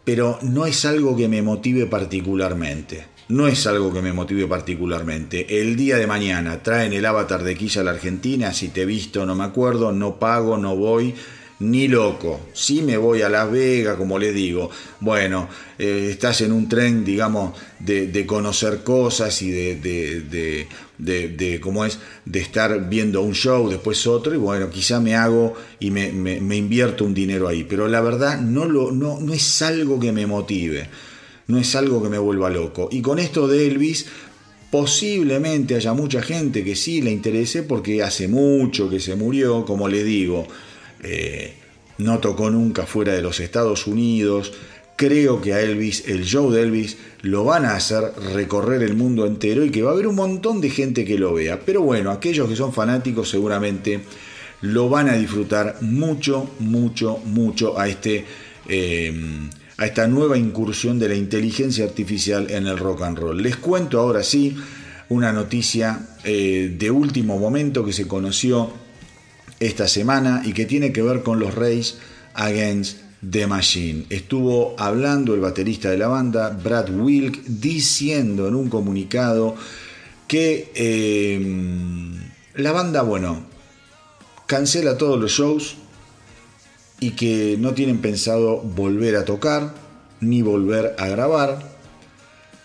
Pero no es algo que me motive particularmente no es algo que me motive particularmente. El día de mañana traen el avatar de Quilla a la Argentina, si te he visto no me acuerdo, no pago, no voy, ni loco. Si me voy a Las Vegas, como les digo, bueno, eh, estás en un tren, digamos, de, conocer cosas y de, de, de, cómo es, de estar viendo un show, después otro, y bueno, quizá me hago y me, invierto un dinero ahí. Pero la verdad no, lo, no, no es algo que me motive no es algo que me vuelva loco. Y con esto de Elvis, posiblemente haya mucha gente que sí le interese porque hace mucho que se murió, como le digo, eh, no tocó nunca fuera de los Estados Unidos. Creo que a Elvis, el show de Elvis, lo van a hacer recorrer el mundo entero y que va a haber un montón de gente que lo vea. Pero bueno, aquellos que son fanáticos seguramente lo van a disfrutar mucho, mucho, mucho a este... Eh, a esta nueva incursión de la inteligencia artificial en el rock and roll. Les cuento ahora sí una noticia eh, de último momento que se conoció esta semana y que tiene que ver con los Rays Against the Machine. Estuvo hablando el baterista de la banda, Brad Wilk, diciendo en un comunicado que eh, la banda, bueno, cancela todos los shows y que no tienen pensado volver a tocar ni volver a grabar.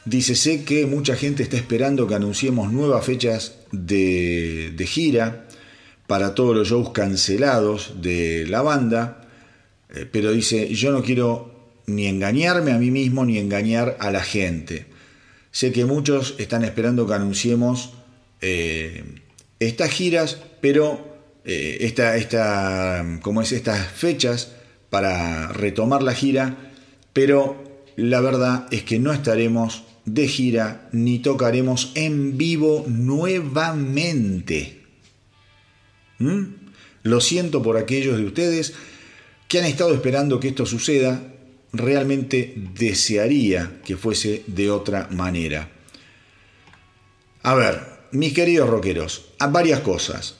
Dícese que mucha gente está esperando que anunciemos nuevas fechas de, gira para todos los shows cancelados de la banda, eh, pero dice, yo no quiero ni engañarme a mí mismo ni engañar a la gente. Sé que muchos están esperando que anunciemos eh, estas giras, pero eh, esta, esta, como es, estas fechas para retomar la gira, pero la verdad es que no estaremos de gira ni tocaremos en vivo nuevamente. ¿Mm? Lo siento por aquellos de ustedes que han estado esperando que esto suceda, realmente desearía que fuese de otra manera. A ver, mis queridos rockeros, varias cosas.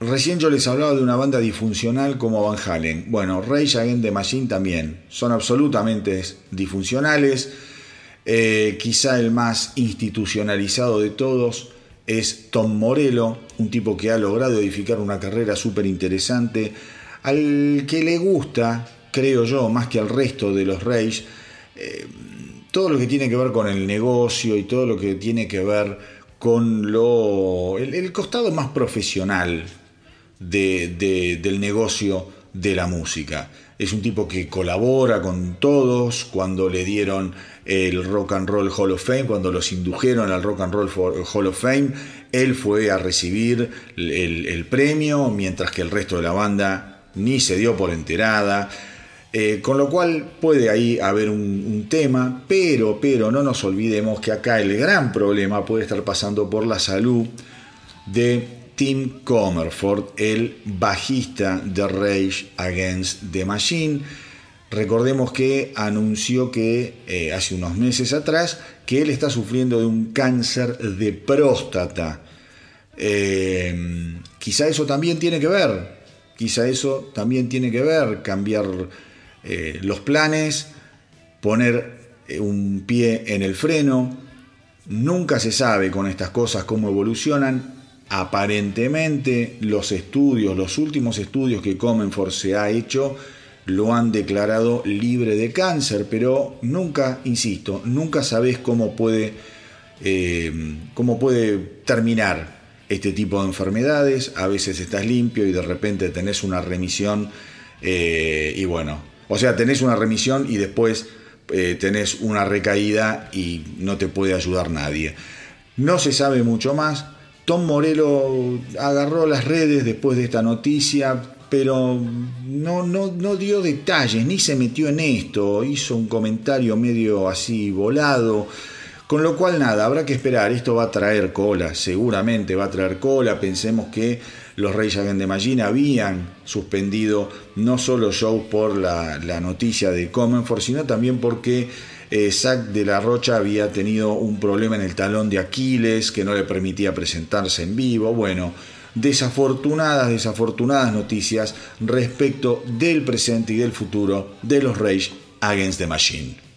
Recién yo les hablaba de una banda disfuncional como Van Halen. Bueno, Rage Against the Machine también. Son absolutamente disfuncionales. Eh, quizá el más institucionalizado de todos es Tom Morello, un tipo que ha logrado edificar una carrera súper interesante, al que le gusta, creo yo, más que al resto de los Rage, eh, todo lo que tiene que ver con el negocio y todo lo que tiene que ver con lo, el costado más profesional del negocio de la música. Es un tipo que colabora con todos cuando le dieron el Rock and Roll Hall of Fame, cuando los indujeron al Rock and Roll Hall of Fame, él fue a recibir el, premio, mientras que el resto de la banda ni se dio por enterada. Eh, con lo cual puede ahí haber un, un, tema, pero, pero no nos olvidemos que acá el gran problema puede estar pasando por la salud de Tim Comerford, el bajista de Rage Against the Machine. Recordemos que anunció que eh, hace unos meses atrás que él está sufriendo de un cáncer de próstata. Eh, quizá eso también tiene que ver, quizá eso también tiene que ver, cambiar eh, los planes, poner un pie en el freno. Nunca se sabe con estas cosas cómo evolucionan aparentemente los estudios, los últimos estudios que Comenfort se ha hecho, lo han declarado libre de cáncer, pero nunca, insisto, nunca sabes cómo puede, eh, cómo puede terminar este tipo de enfermedades. A veces estás limpio y de repente tenés una remisión eh, y bueno, o sea, tenés una remisión y después eh, tenés una recaída y no te puede ayudar nadie. No se sabe mucho más. Tom Morello agarró las redes después de esta noticia, pero no, no, no dio detalles, ni se metió en esto, hizo un comentario medio así volado. Con lo cual nada, habrá que esperar, esto va a traer cola, seguramente va a traer cola, pensemos que los Reyes de Magina habían suspendido no solo shows por la, la noticia de Comenfort, sino también porque eh, Zack de la Rocha había tenido un problema en el talón de Aquiles que no le permitía presentarse en vivo, bueno, desafortunadas, desafortunadas noticias respecto del presente y del futuro de los Rage Against the Machine.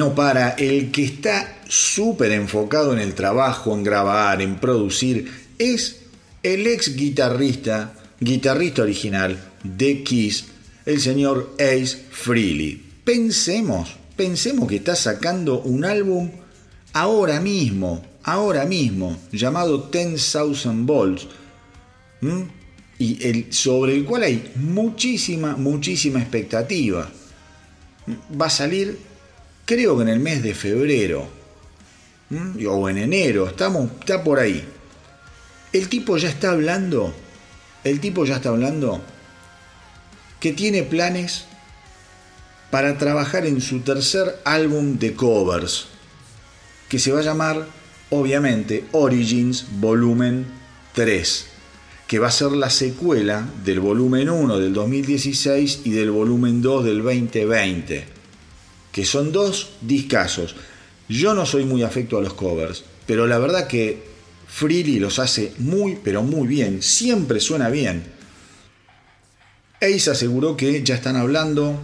No para, el que está súper enfocado en el trabajo, en grabar, en producir, es el ex guitarrista, guitarrista original de Kiss, el señor Ace Frehley. Pensemos, pensemos que está sacando un álbum ahora mismo, ahora mismo, llamado 10,000 Volts, y sobre el cual hay muchísima, muchísima expectativa. Va a salir creo que en el mes de febrero, o en enero, estamos, está por ahí. El tipo ya está hablando, el tipo ya está hablando que tiene planes para trabajar en su tercer álbum de covers, que se va a llamar, obviamente, Origins Volumen 3, que va a ser la secuela del volumen 1 del 2016 y del volumen 2 del 2020, que son dos discazos. Yo no soy muy afecto a los covers, pero la verdad que Freely los hace muy, pero muy bien, siempre suena bien. Ace aseguró que ya están hablando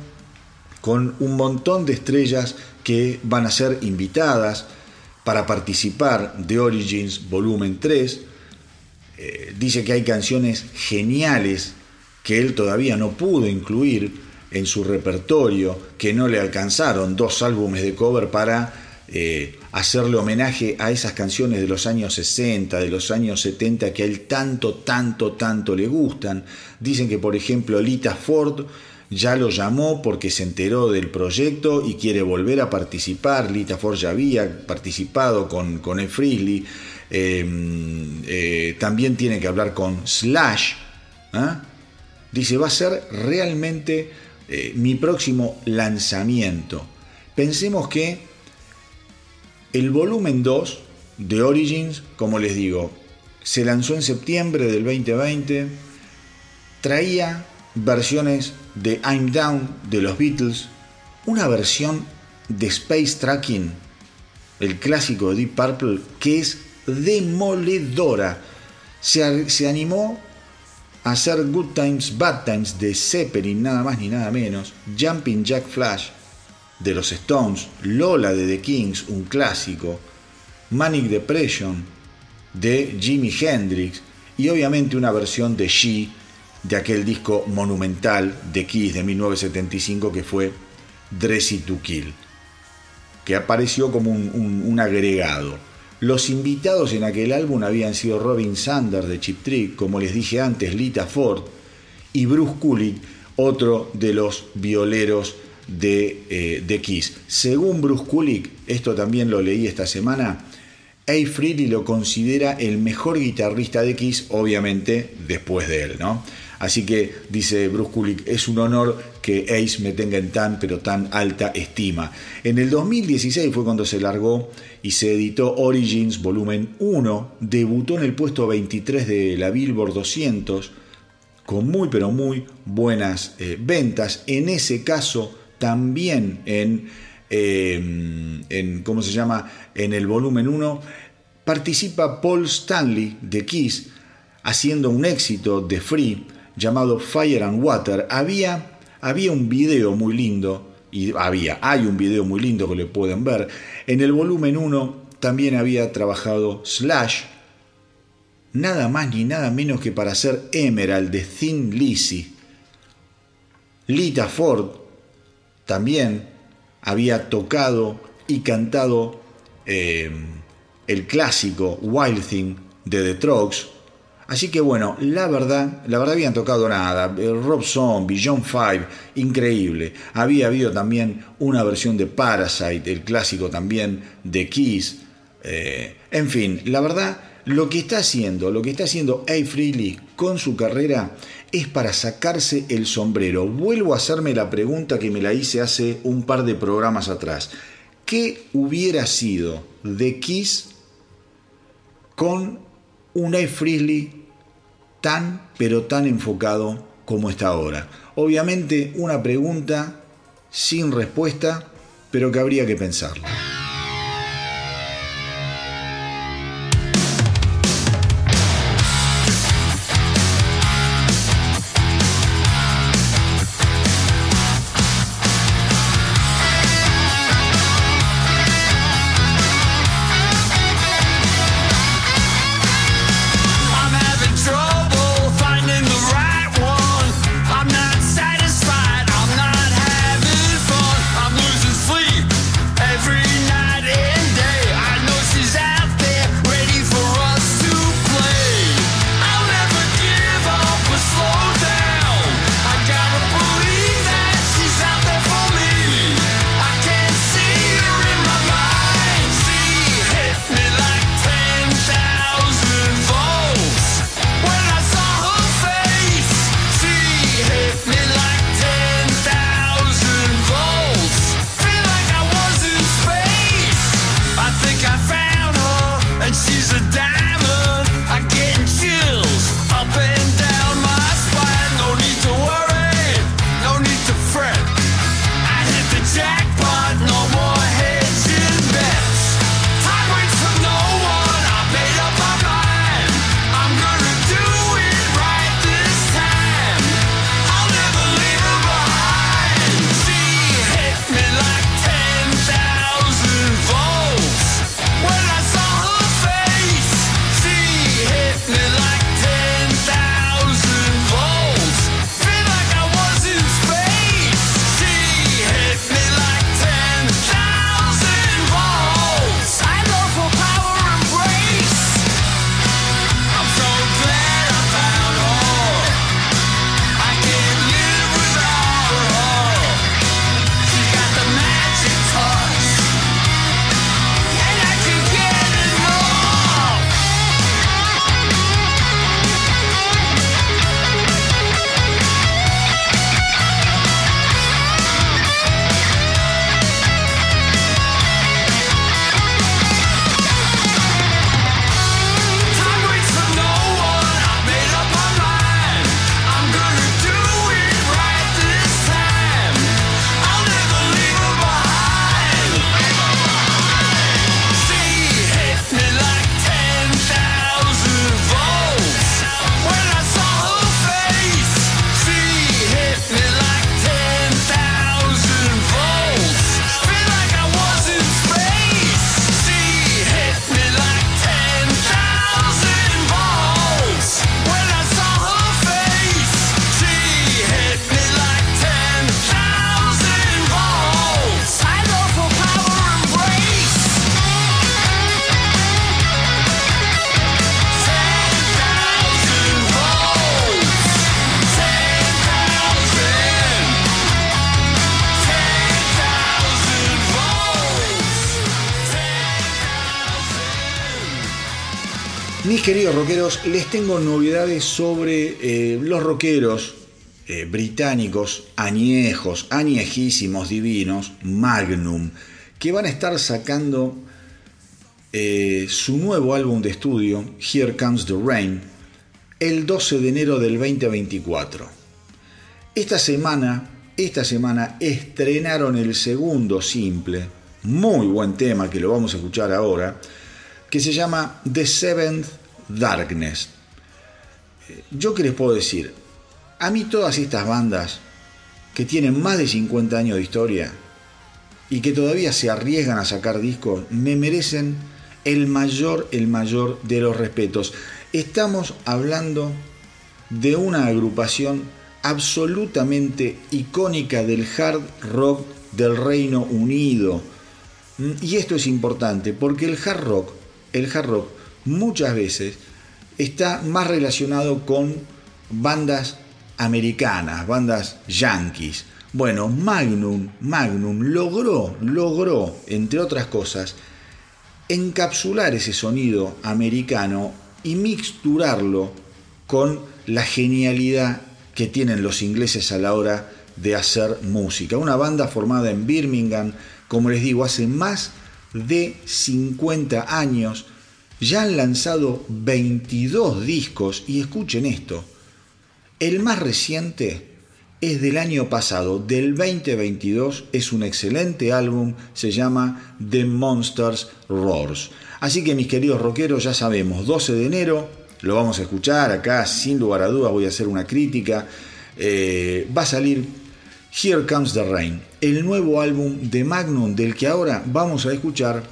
con un montón de estrellas que van a ser invitadas para participar de Origins Volumen 3. Eh, dice que hay canciones geniales que él todavía no pudo incluir en su repertorio, que no le alcanzaron dos álbumes de cover para eh, hacerle homenaje a esas canciones de los años 60, de los años 70 que a él tanto, tanto, tanto le gustan. Dicen que, por ejemplo, Lita Ford ya lo llamó porque se enteró del proyecto y quiere volver a participar. Lita Ford ya había participado con, con el. Em, eh, también tiene que hablar con Slash. ¿ah? Dice, va a ser realmente eh, mi próximo lanzamiento. Pensemos que el volumen 2 de Origins, como les digo, se lanzó en septiembre del 2020, traía versiones de I'm Down de los Beatles, una versión de Space Tracking, el clásico de Deep Purple, que es demoledora. Se, animó hacer Good Times, Bad Times de Zeppelin, nada más ni nada menos, Jumping Jack Flash, de los Stones, Lola de The Kings, un clásico, Manic Depression de Jimi Hendrix y obviamente una versión de She de aquel disco monumental de Kiss de 1975 que fue Dressy to Kill, que apareció como un, agregado. Los invitados en aquel álbum habían sido Robin Sanders de Chip Trick, como les dije antes, Lita Ford y Bruce Kulick, otro de los violeros de, eh, Kiss. Según Bruce Kulick, esto también lo leí esta semana, A. Freely lo considera el mejor guitarrista de Kiss, obviamente después de él, ¿no? Así que dice Bruce Kulick, es un honor que Ace me tenga en tan pero tan alta estima. En el 2016 fue cuando se largó y se editó Origins Volumen 1, debutó en el puesto 23 de la Billboard 200 con muy pero muy buenas eh, ventas. En ese caso también en, em, en, ¿cómo se llama? En el volumen 1, participa Paul Stanley de Kiss haciendo un éxito de Free llamado Fire and Water. Había, había un video muy lindo, y había, hay un video muy lindo que le pueden ver. En el volumen 1 también había trabajado Slash, nada más ni nada menos que para hacer Emerald de Thin Lizzy. Lita Ford también había tocado y cantado eh, el clásico Wild Thing de The Trogs. Así que bueno, la verdad, la verdad habían tocado nada. Rob Zombie, John Five, increíble. Había habido también una versión de Parasite, el clásico también de Kiss. Eh, en fin, la verdad, lo que está haciendo, lo que está haciendo A. Freely con su carrera es para sacarse el sombrero. Vuelvo a hacerme la pregunta que me la hice hace un par de programas atrás. ¿Qué hubiera sido de Kiss con un A. Freely tan pero tan enfocado como está ahora? Obviamente una pregunta sin respuesta, pero que habría que pensarlo. Rockeros, les tengo novedades sobre eh, los rockeros eh, británicos añejos, añejísimos, divinos, Magnum, que van a estar sacando eh, su nuevo álbum de estudio, Here Comes the Rain, el 12 de enero del 2024. Esta semana, esta semana estrenaron el segundo simple, muy buen tema que lo vamos a escuchar ahora, que se llama The Seventh Darkness. Eh, yo qué les puedo decir, a mí todas estas bandas que tienen más de 50 años de historia y que todavía se arriesgan a sacar discos, me merecen el mayor, el mayor de los respetos. Estamos hablando de una agrupación absolutamente icónica del hard rock del Reino Unido. Y esto es importante porque el hard rock, el hard rock muchas veces está más relacionado con bandas americanas, bandas yankees. Bueno, Magnum, Magnum logró, logró, entre otras cosas, encapsular ese sonido americano y mixturarlo con la genialidad que tienen los ingleses a la hora de hacer música. Una banda formada en Birmingham, como les digo, hace más de 50 años, ya han lanzado 22 discos y escuchen esto, el más reciente es del año pasado, del 2022, es un excelente álbum, se llama The Monsters Roars. Así que mis queridos rockeros, ya sabemos, 12 de enero, lo vamos a escuchar acá, sin lugar a dudas voy a hacer una crítica, eh, va a salir Here Comes the Rain, el nuevo álbum de Magnum del que ahora vamos a escuchar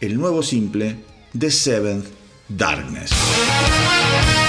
el nuevo simple, The Seventh Darkness.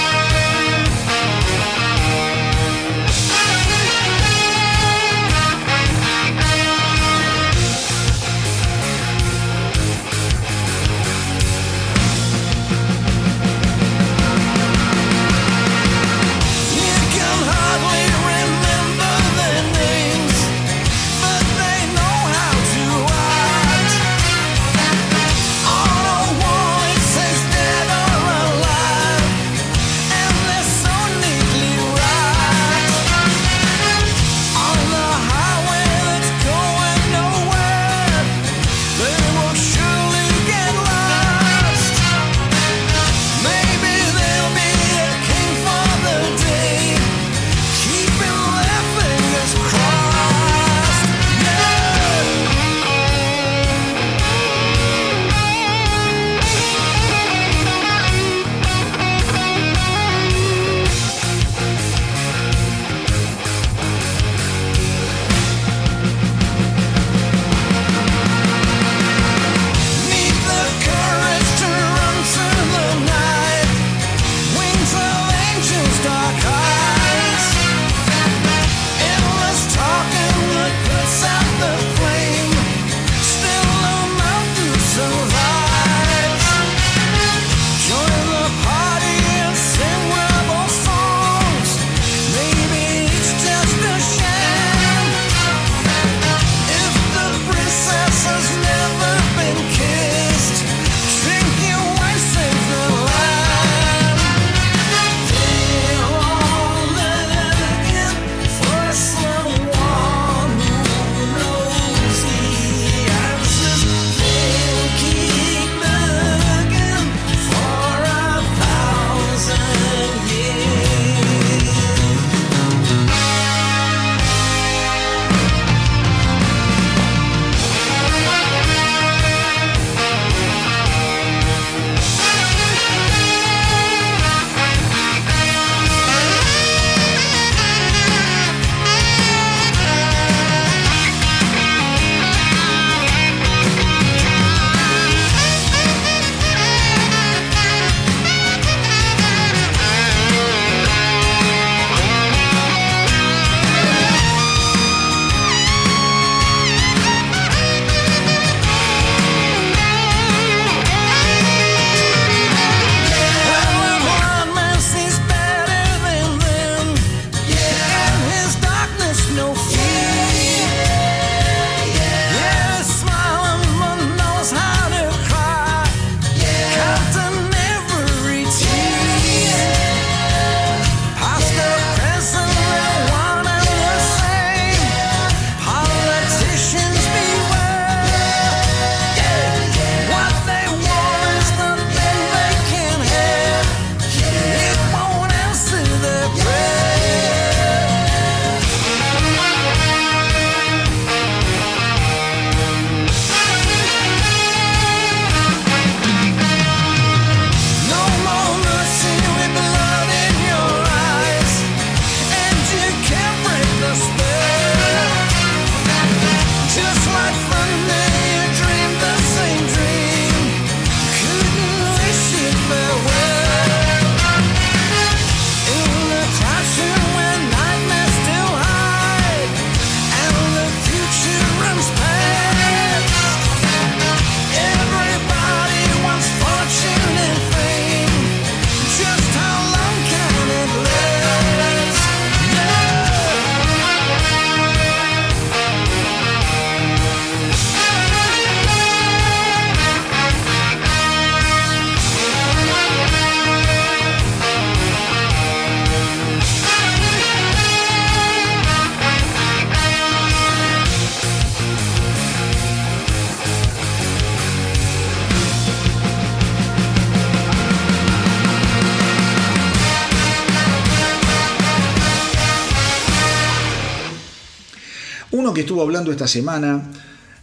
Hablando esta semana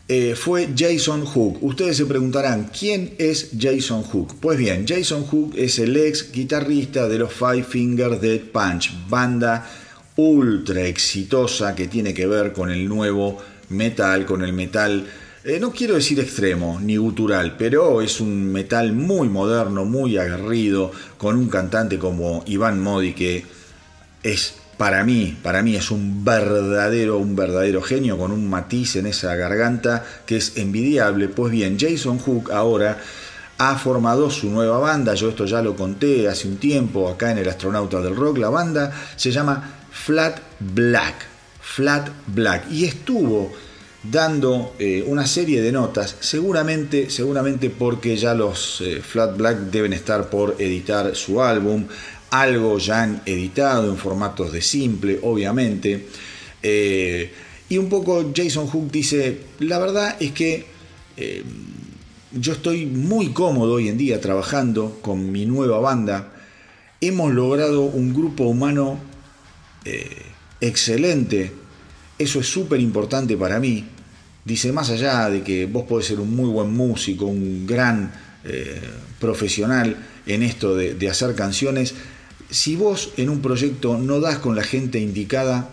eh, fue Jason Hook. Ustedes se preguntarán, ¿quién es Jason Hook? Pues bien, Jason Hook es el ex guitarrista de los Five Finger Dead Punch, banda ultra exitosa que tiene que ver con el nuevo metal, con el metal, eh, no quiero decir extremo ni gutural, pero es un metal muy moderno, muy aguerrido, con un cantante como Iván Modi que es para mí, para mí es un verdadero, un verdadero genio con un matiz en esa garganta que es envidiable. Pues bien, Jason Hook ahora ha formado su nueva banda, yo esto ya lo conté hace un tiempo acá en el Astronauta del Rock, la banda se llama Flat Black, Flat Black, y estuvo dando eh, una serie de notas, seguramente, seguramente porque ya los eh, Flat Black deben estar por editar su álbum, algo ya han editado en formatos de simple, obviamente. Eh, y un poco Jason Hook dice, la verdad es que eh, yo estoy muy cómodo hoy en día trabajando con mi nueva banda. Hemos logrado un grupo humano eh, excelente. Eso es súper importante para mí. Dice, más allá de que vos podés ser un muy buen músico, un gran profesional en esto de hacer canciones, si vos en un proyecto no das con la gente indicada,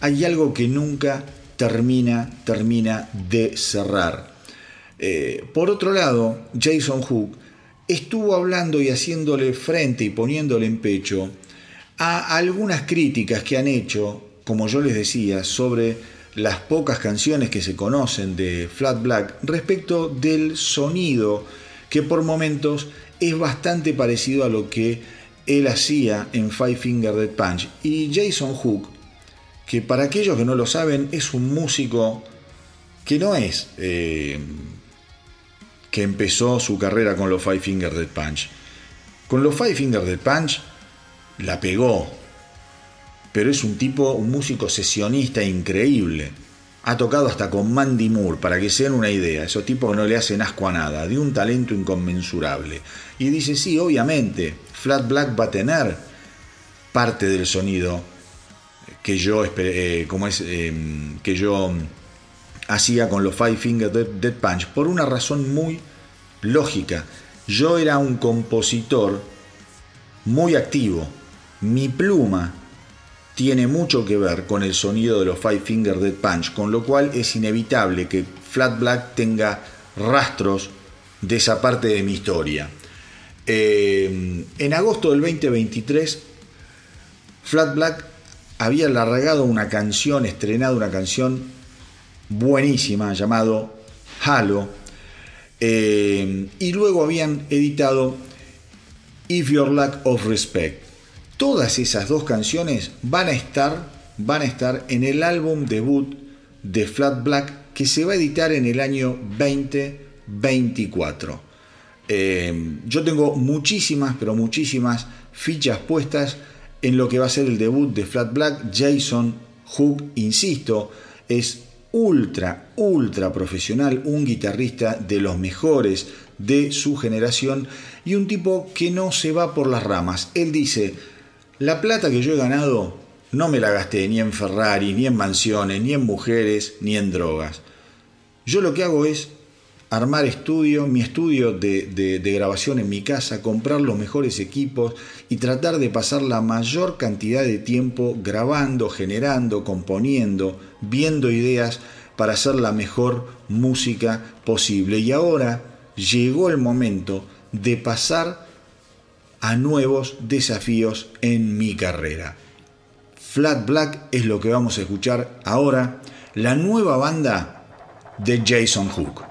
hay algo que nunca termina, termina de cerrar. Eh, por otro lado, Jason Hook estuvo hablando y haciéndole frente y poniéndole en pecho a algunas críticas que han hecho, como yo les decía, sobre las pocas canciones que se conocen de Flat Black respecto del sonido que por momentos es bastante parecido a lo que él hacía en Five Finger Dead Punch. Y Jason Hook, que para aquellos que no lo saben, es un músico que no es eh, que empezó su carrera con los Five Finger Dead Punch. Con los Five Finger Dead Punch la pegó, pero es un tipo, un músico sesionista increíble. Ha tocado hasta con Mandy Moore, para que se den una idea. Esos tipos no le hacen asco a nada, de un talento inconmensurable. Y dice, sí, obviamente, Flat Black va a tener parte del sonido que yo, eh, como es, em, que yo hacía con los Five Finger Dead, Punch, por una razón muy lógica. Yo era un compositor muy activo. Mi pluma tiene mucho que ver con el sonido de los Five Finger Dead Punch, con lo cual es inevitable que Flat Black tenga rastros de esa parte de mi historia. Eh, en agosto del 2023, Flat Black había largado una canción, estrenado una canción buenísima llamado Halo, eh, y luego habían editado If Your Lack of Respect. Todas esas dos canciones van a estar, van a estar en el álbum debut de Flat Black que se va a editar en el año 2024. Eh, yo tengo muchísimas, pero muchísimas fichas puestas en lo que va a ser el debut de Flat Black. Jason Hook, insisto, es ultra, ultra profesional, un guitarrista de los mejores de su generación y un tipo que no se va por las ramas. Él dice, la plata que yo he ganado no me la gasté ni en Ferrari, ni en mansiones, ni en mujeres, ni en drogas. Yo lo que hago es armar estudio, mi estudio de, grabación en mi casa, comprar los mejores equipos y tratar de pasar la mayor cantidad de tiempo grabando, generando, componiendo, viendo ideas para hacer la mejor música posible. Y ahora llegó el momento de pasar a nuevos desafíos en mi carrera. Flat Black es lo que vamos a escuchar ahora, la nueva banda de Jason Hook.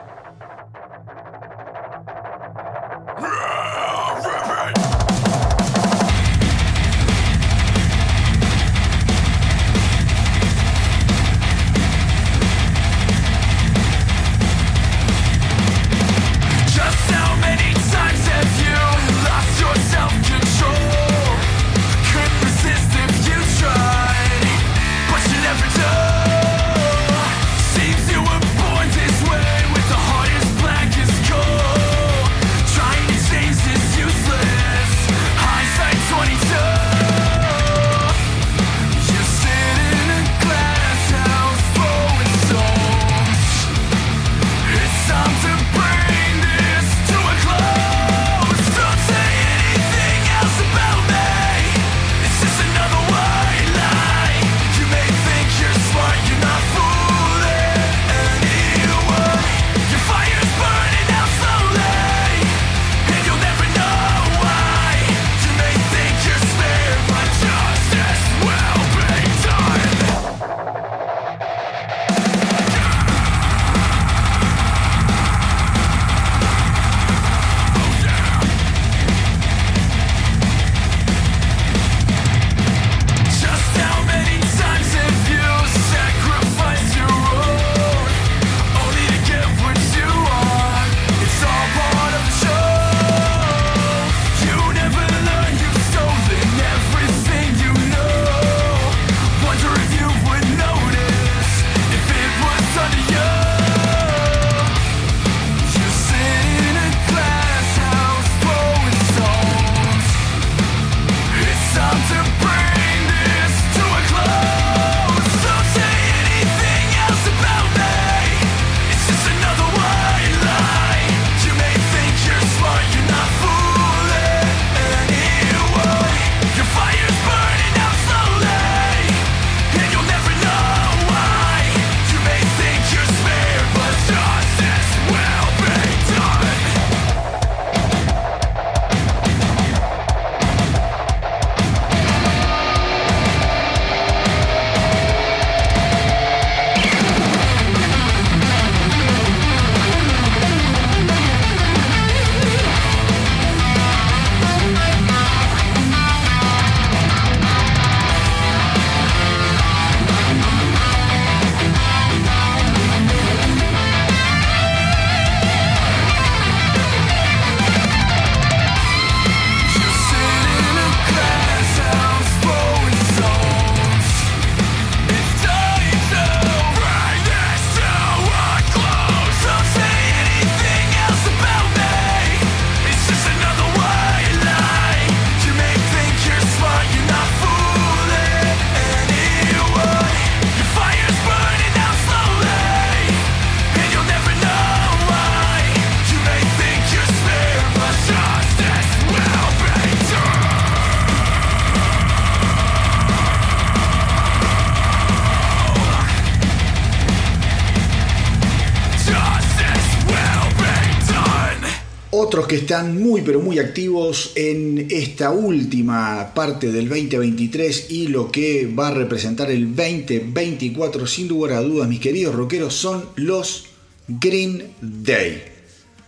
Otros que están muy pero muy activos en esta última parte del 2023 y lo que va a representar el 2024 sin lugar a dudas, mis queridos rockeros, son los Green Day.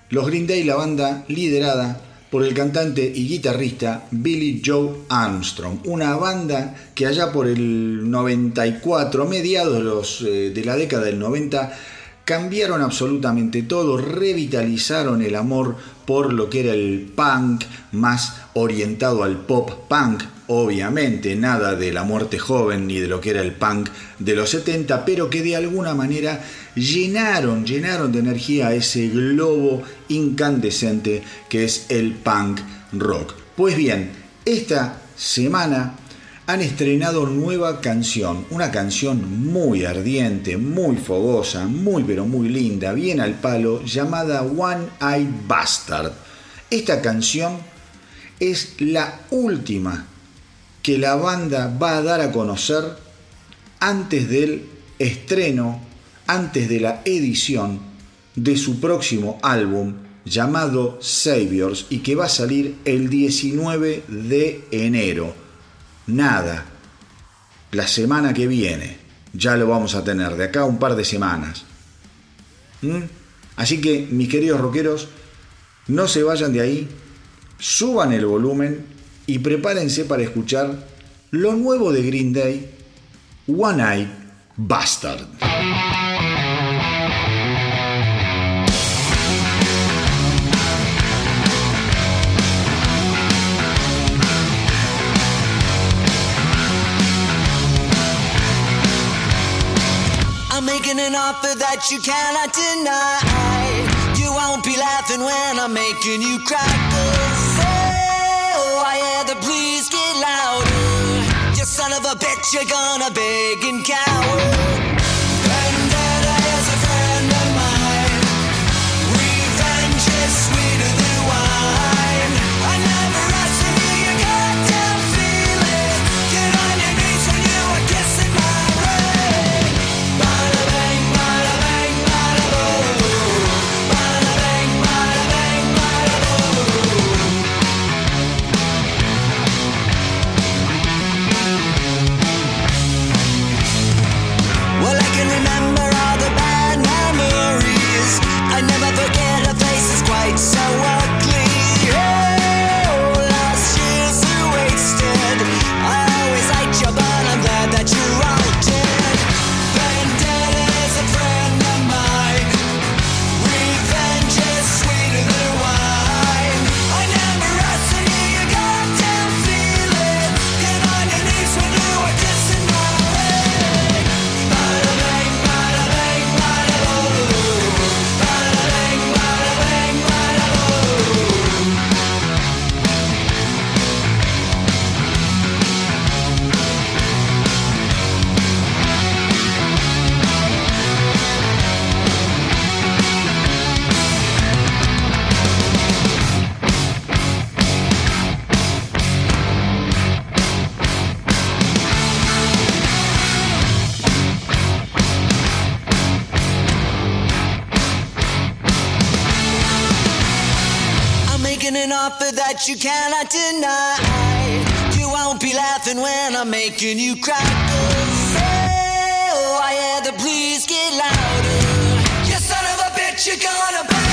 Los Green Day, la banda liderada por el cantante y guitarrista Billy Joe Armstrong, una banda que allá por el 94, mediados de, de la década del 90, cambiaron absolutamente todo, revitalizaron el amor por lo que era el punk más orientado al pop punk, obviamente nada de la muerte joven ni de lo que era el punk de los 70, pero que de alguna manera llenaron, llenaron de energía ese globo incandescente que es el punk rock. Pues bien, esta semana han estrenado nueva canción, una canción muy ardiente, muy fogosa, muy pero muy linda, bien al palo, llamada One Eye Bastard. Esta canción es la última que la banda va a dar a conocer antes del estreno, antes de la edición de su próximo álbum llamado Saviors y que va a salir el 19 de enero nada. La semana que viene ya lo vamos a tener, de acá un par de semanas. ¿Mm? Así que, mis queridos rockeros, no se vayan de ahí, suban el volumen y prepárense para escuchar lo nuevo de Green Day, One Eye Bastard. Making an offer that you cannot deny. You won't be laughing when I'm making you cry. oh, I hear the please get louder. You son of a bitch, you're gonna beg and cower. You cannot deny. You won't be laughing when I'm making you cry. Oh, I hear the please get louder. You son of a bitch, you're gonna.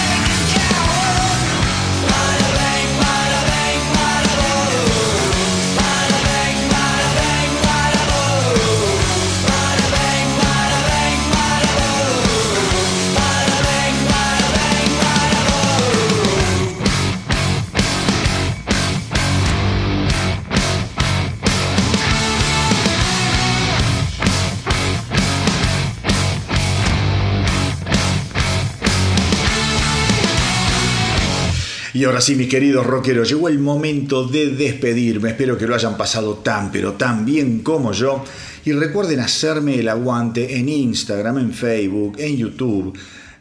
Y ahora sí, mis queridos rockeros, llegó el momento de despedirme. Espero que lo hayan pasado tan, pero tan bien como yo. Y recuerden hacerme el aguante en Instagram, en Facebook, en YouTube.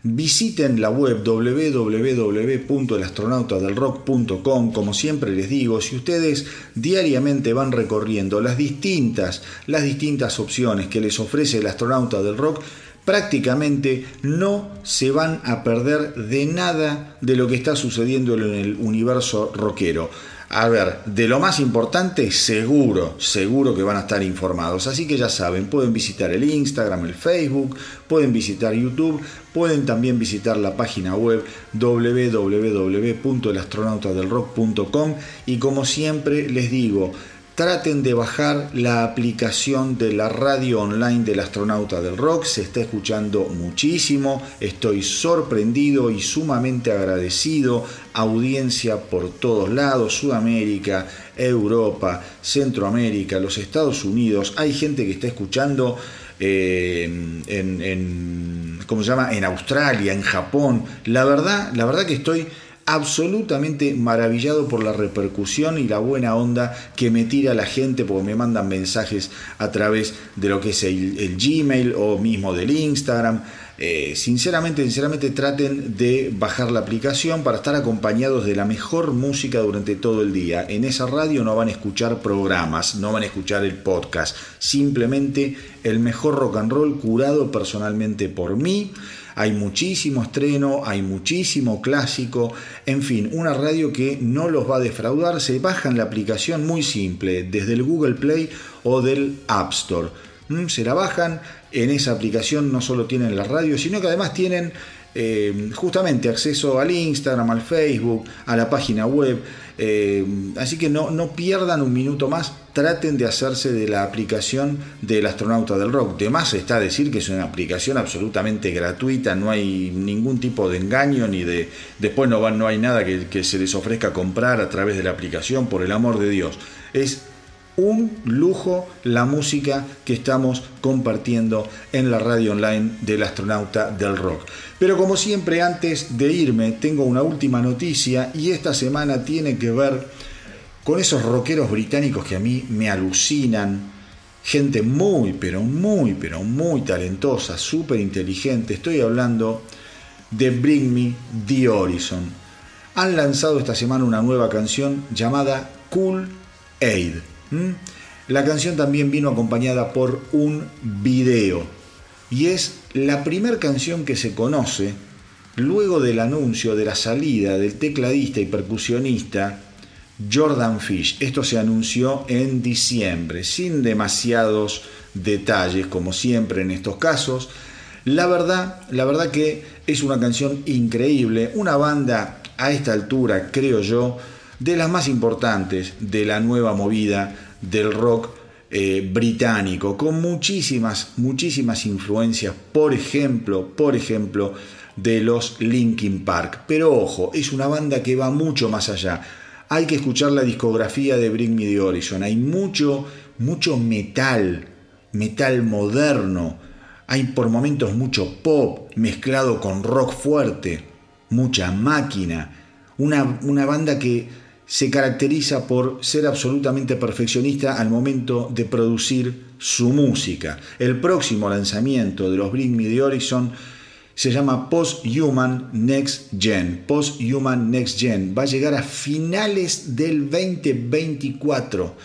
Visiten la web www.elastronautadelrock.com. Como siempre les digo, si ustedes diariamente van recorriendo las distintas, las distintas opciones que les ofrece el astronauta del rock, prácticamente no se van a perder de nada de lo que está sucediendo en el universo rockero. A ver, de lo más importante, seguro, seguro que van a estar informados. Así que ya saben, pueden visitar el Instagram, el Facebook, pueden visitar YouTube, pueden también visitar la página web www.elastronautadelrock.com y como siempre les digo, Traten de bajar la aplicación de la radio online del astronauta del rock. Se está escuchando muchísimo. Estoy sorprendido y sumamente agradecido. Audiencia por todos lados. Sudamérica, Europa, Centroamérica, los Estados Unidos. Hay gente que está escuchando eh, en, en, ¿cómo se llama? En Australia, en Japón. La verdad, la verdad que estoy absolutamente maravillado por la repercusión y la buena onda que me tira la gente porque me mandan mensajes a través de lo que es el, Gmail o mismo del Instagram. Eh, sinceramente, sinceramente traten de bajar la aplicación para estar acompañados de la mejor música durante todo el día. En esa radio no van a escuchar programas, no van a escuchar el podcast, simplemente el mejor rock and roll curado personalmente por mí hay muchísimo estreno, hay muchísimo clásico, en fin, una radio que no los va a defraudar. Se bajan la aplicación muy simple desde el Google Play o del App Store. Mm, se la bajan, en esa aplicación no solo tienen la radio, sino que además tienen eh, justamente acceso al Instagram, al Facebook, a la página web. Eh, así que no, no pierdan un minuto más, traten de hacerse de la aplicación del astronauta del rock. De más está decir que es una aplicación absolutamente gratuita, no hay ningún tipo de engaño ni de después no, no hay nada que se les ofrezca comprar a través de la aplicación, por el amor de Dios. Es un lujo la música que estamos compartiendo en la radio online del astronauta del rock. Pero como siempre antes de irme tengo una última noticia y esta semana tiene que ver con esos rockeros británicos que a mí me alucinan. Gente muy, pero muy, pero muy talentosa, súper inteligente. Estoy hablando de Bring Me the Horizon. Han lanzado esta semana una nueva canción llamada Cool Aid. La canción también vino acompañada por un video y es la primera canción que se conoce luego del anuncio de la salida del tecladista y percusionista Jordan Fish. Esto se anunció en diciembre, sin demasiados detalles, como siempre en estos casos. La verdad, la verdad que es una canción increíble, una banda a esta altura, creo yo, de las más importantes de la nueva movida del rock eh, británico, con muchísimas, muchísimas influencias, por ejemplo, por ejemplo, de los Linkin Park. Pero ojo, es una banda que va mucho más allá. Hay que escuchar la discografía de Bring Me the Horizon. Hay mucho, mucho metal, metal moderno. Hay por momentos mucho pop mezclado con rock fuerte, mucha máquina. Una, una banda que se caracteriza por ser absolutamente perfeccionista al momento de producir su música. El próximo lanzamiento de los Bring Me the Horizon se llama Post-Human Next Gen. Post-Human Next Gen va a llegar a finales del 2024.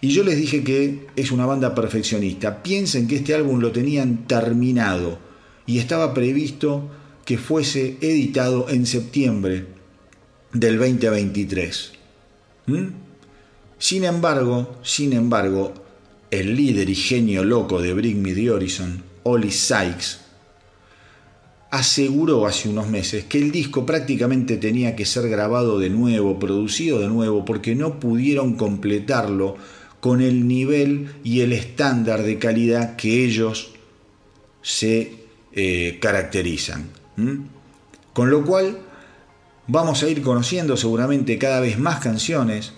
Y yo les dije que es una banda perfeccionista. Piensen que este álbum lo tenían terminado y estaba previsto que fuese editado en septiembre del 2023. ¿Mm? Sin embargo, sin embargo, el líder y genio loco de Bring Me the Horizon, Ollie Sykes, aseguró hace unos meses que el disco prácticamente tenía que ser grabado de nuevo, producido de nuevo, porque no pudieron completarlo con el nivel y el estándar de calidad que ellos se eh, caracterizan. Con lo cual vamos a ir conociendo seguramente cada vez más canciones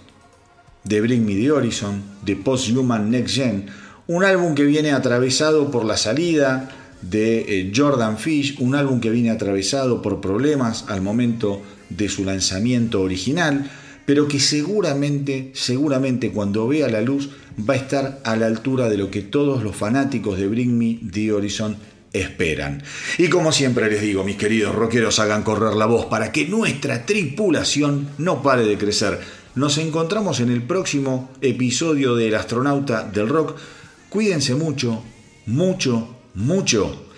de Bring Me the Horizon, de Post Human Next Gen, un álbum que viene atravesado por la salida de eh, Jordan Fish, un álbum que viene atravesado por problemas al momento de su lanzamiento original, pero que seguramente, seguramente cuando vea la luz va a estar a la altura de lo que todos los fanáticos de Bring Me the Horizon esperan. Y como siempre les digo, mis queridos rockeros, hagan correr la voz para que nuestra tripulación no pare de crecer. Nos encontramos en el próximo episodio del astronauta del rock. Cuídense mucho, mucho, mucho.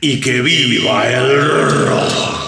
y que viva el rock.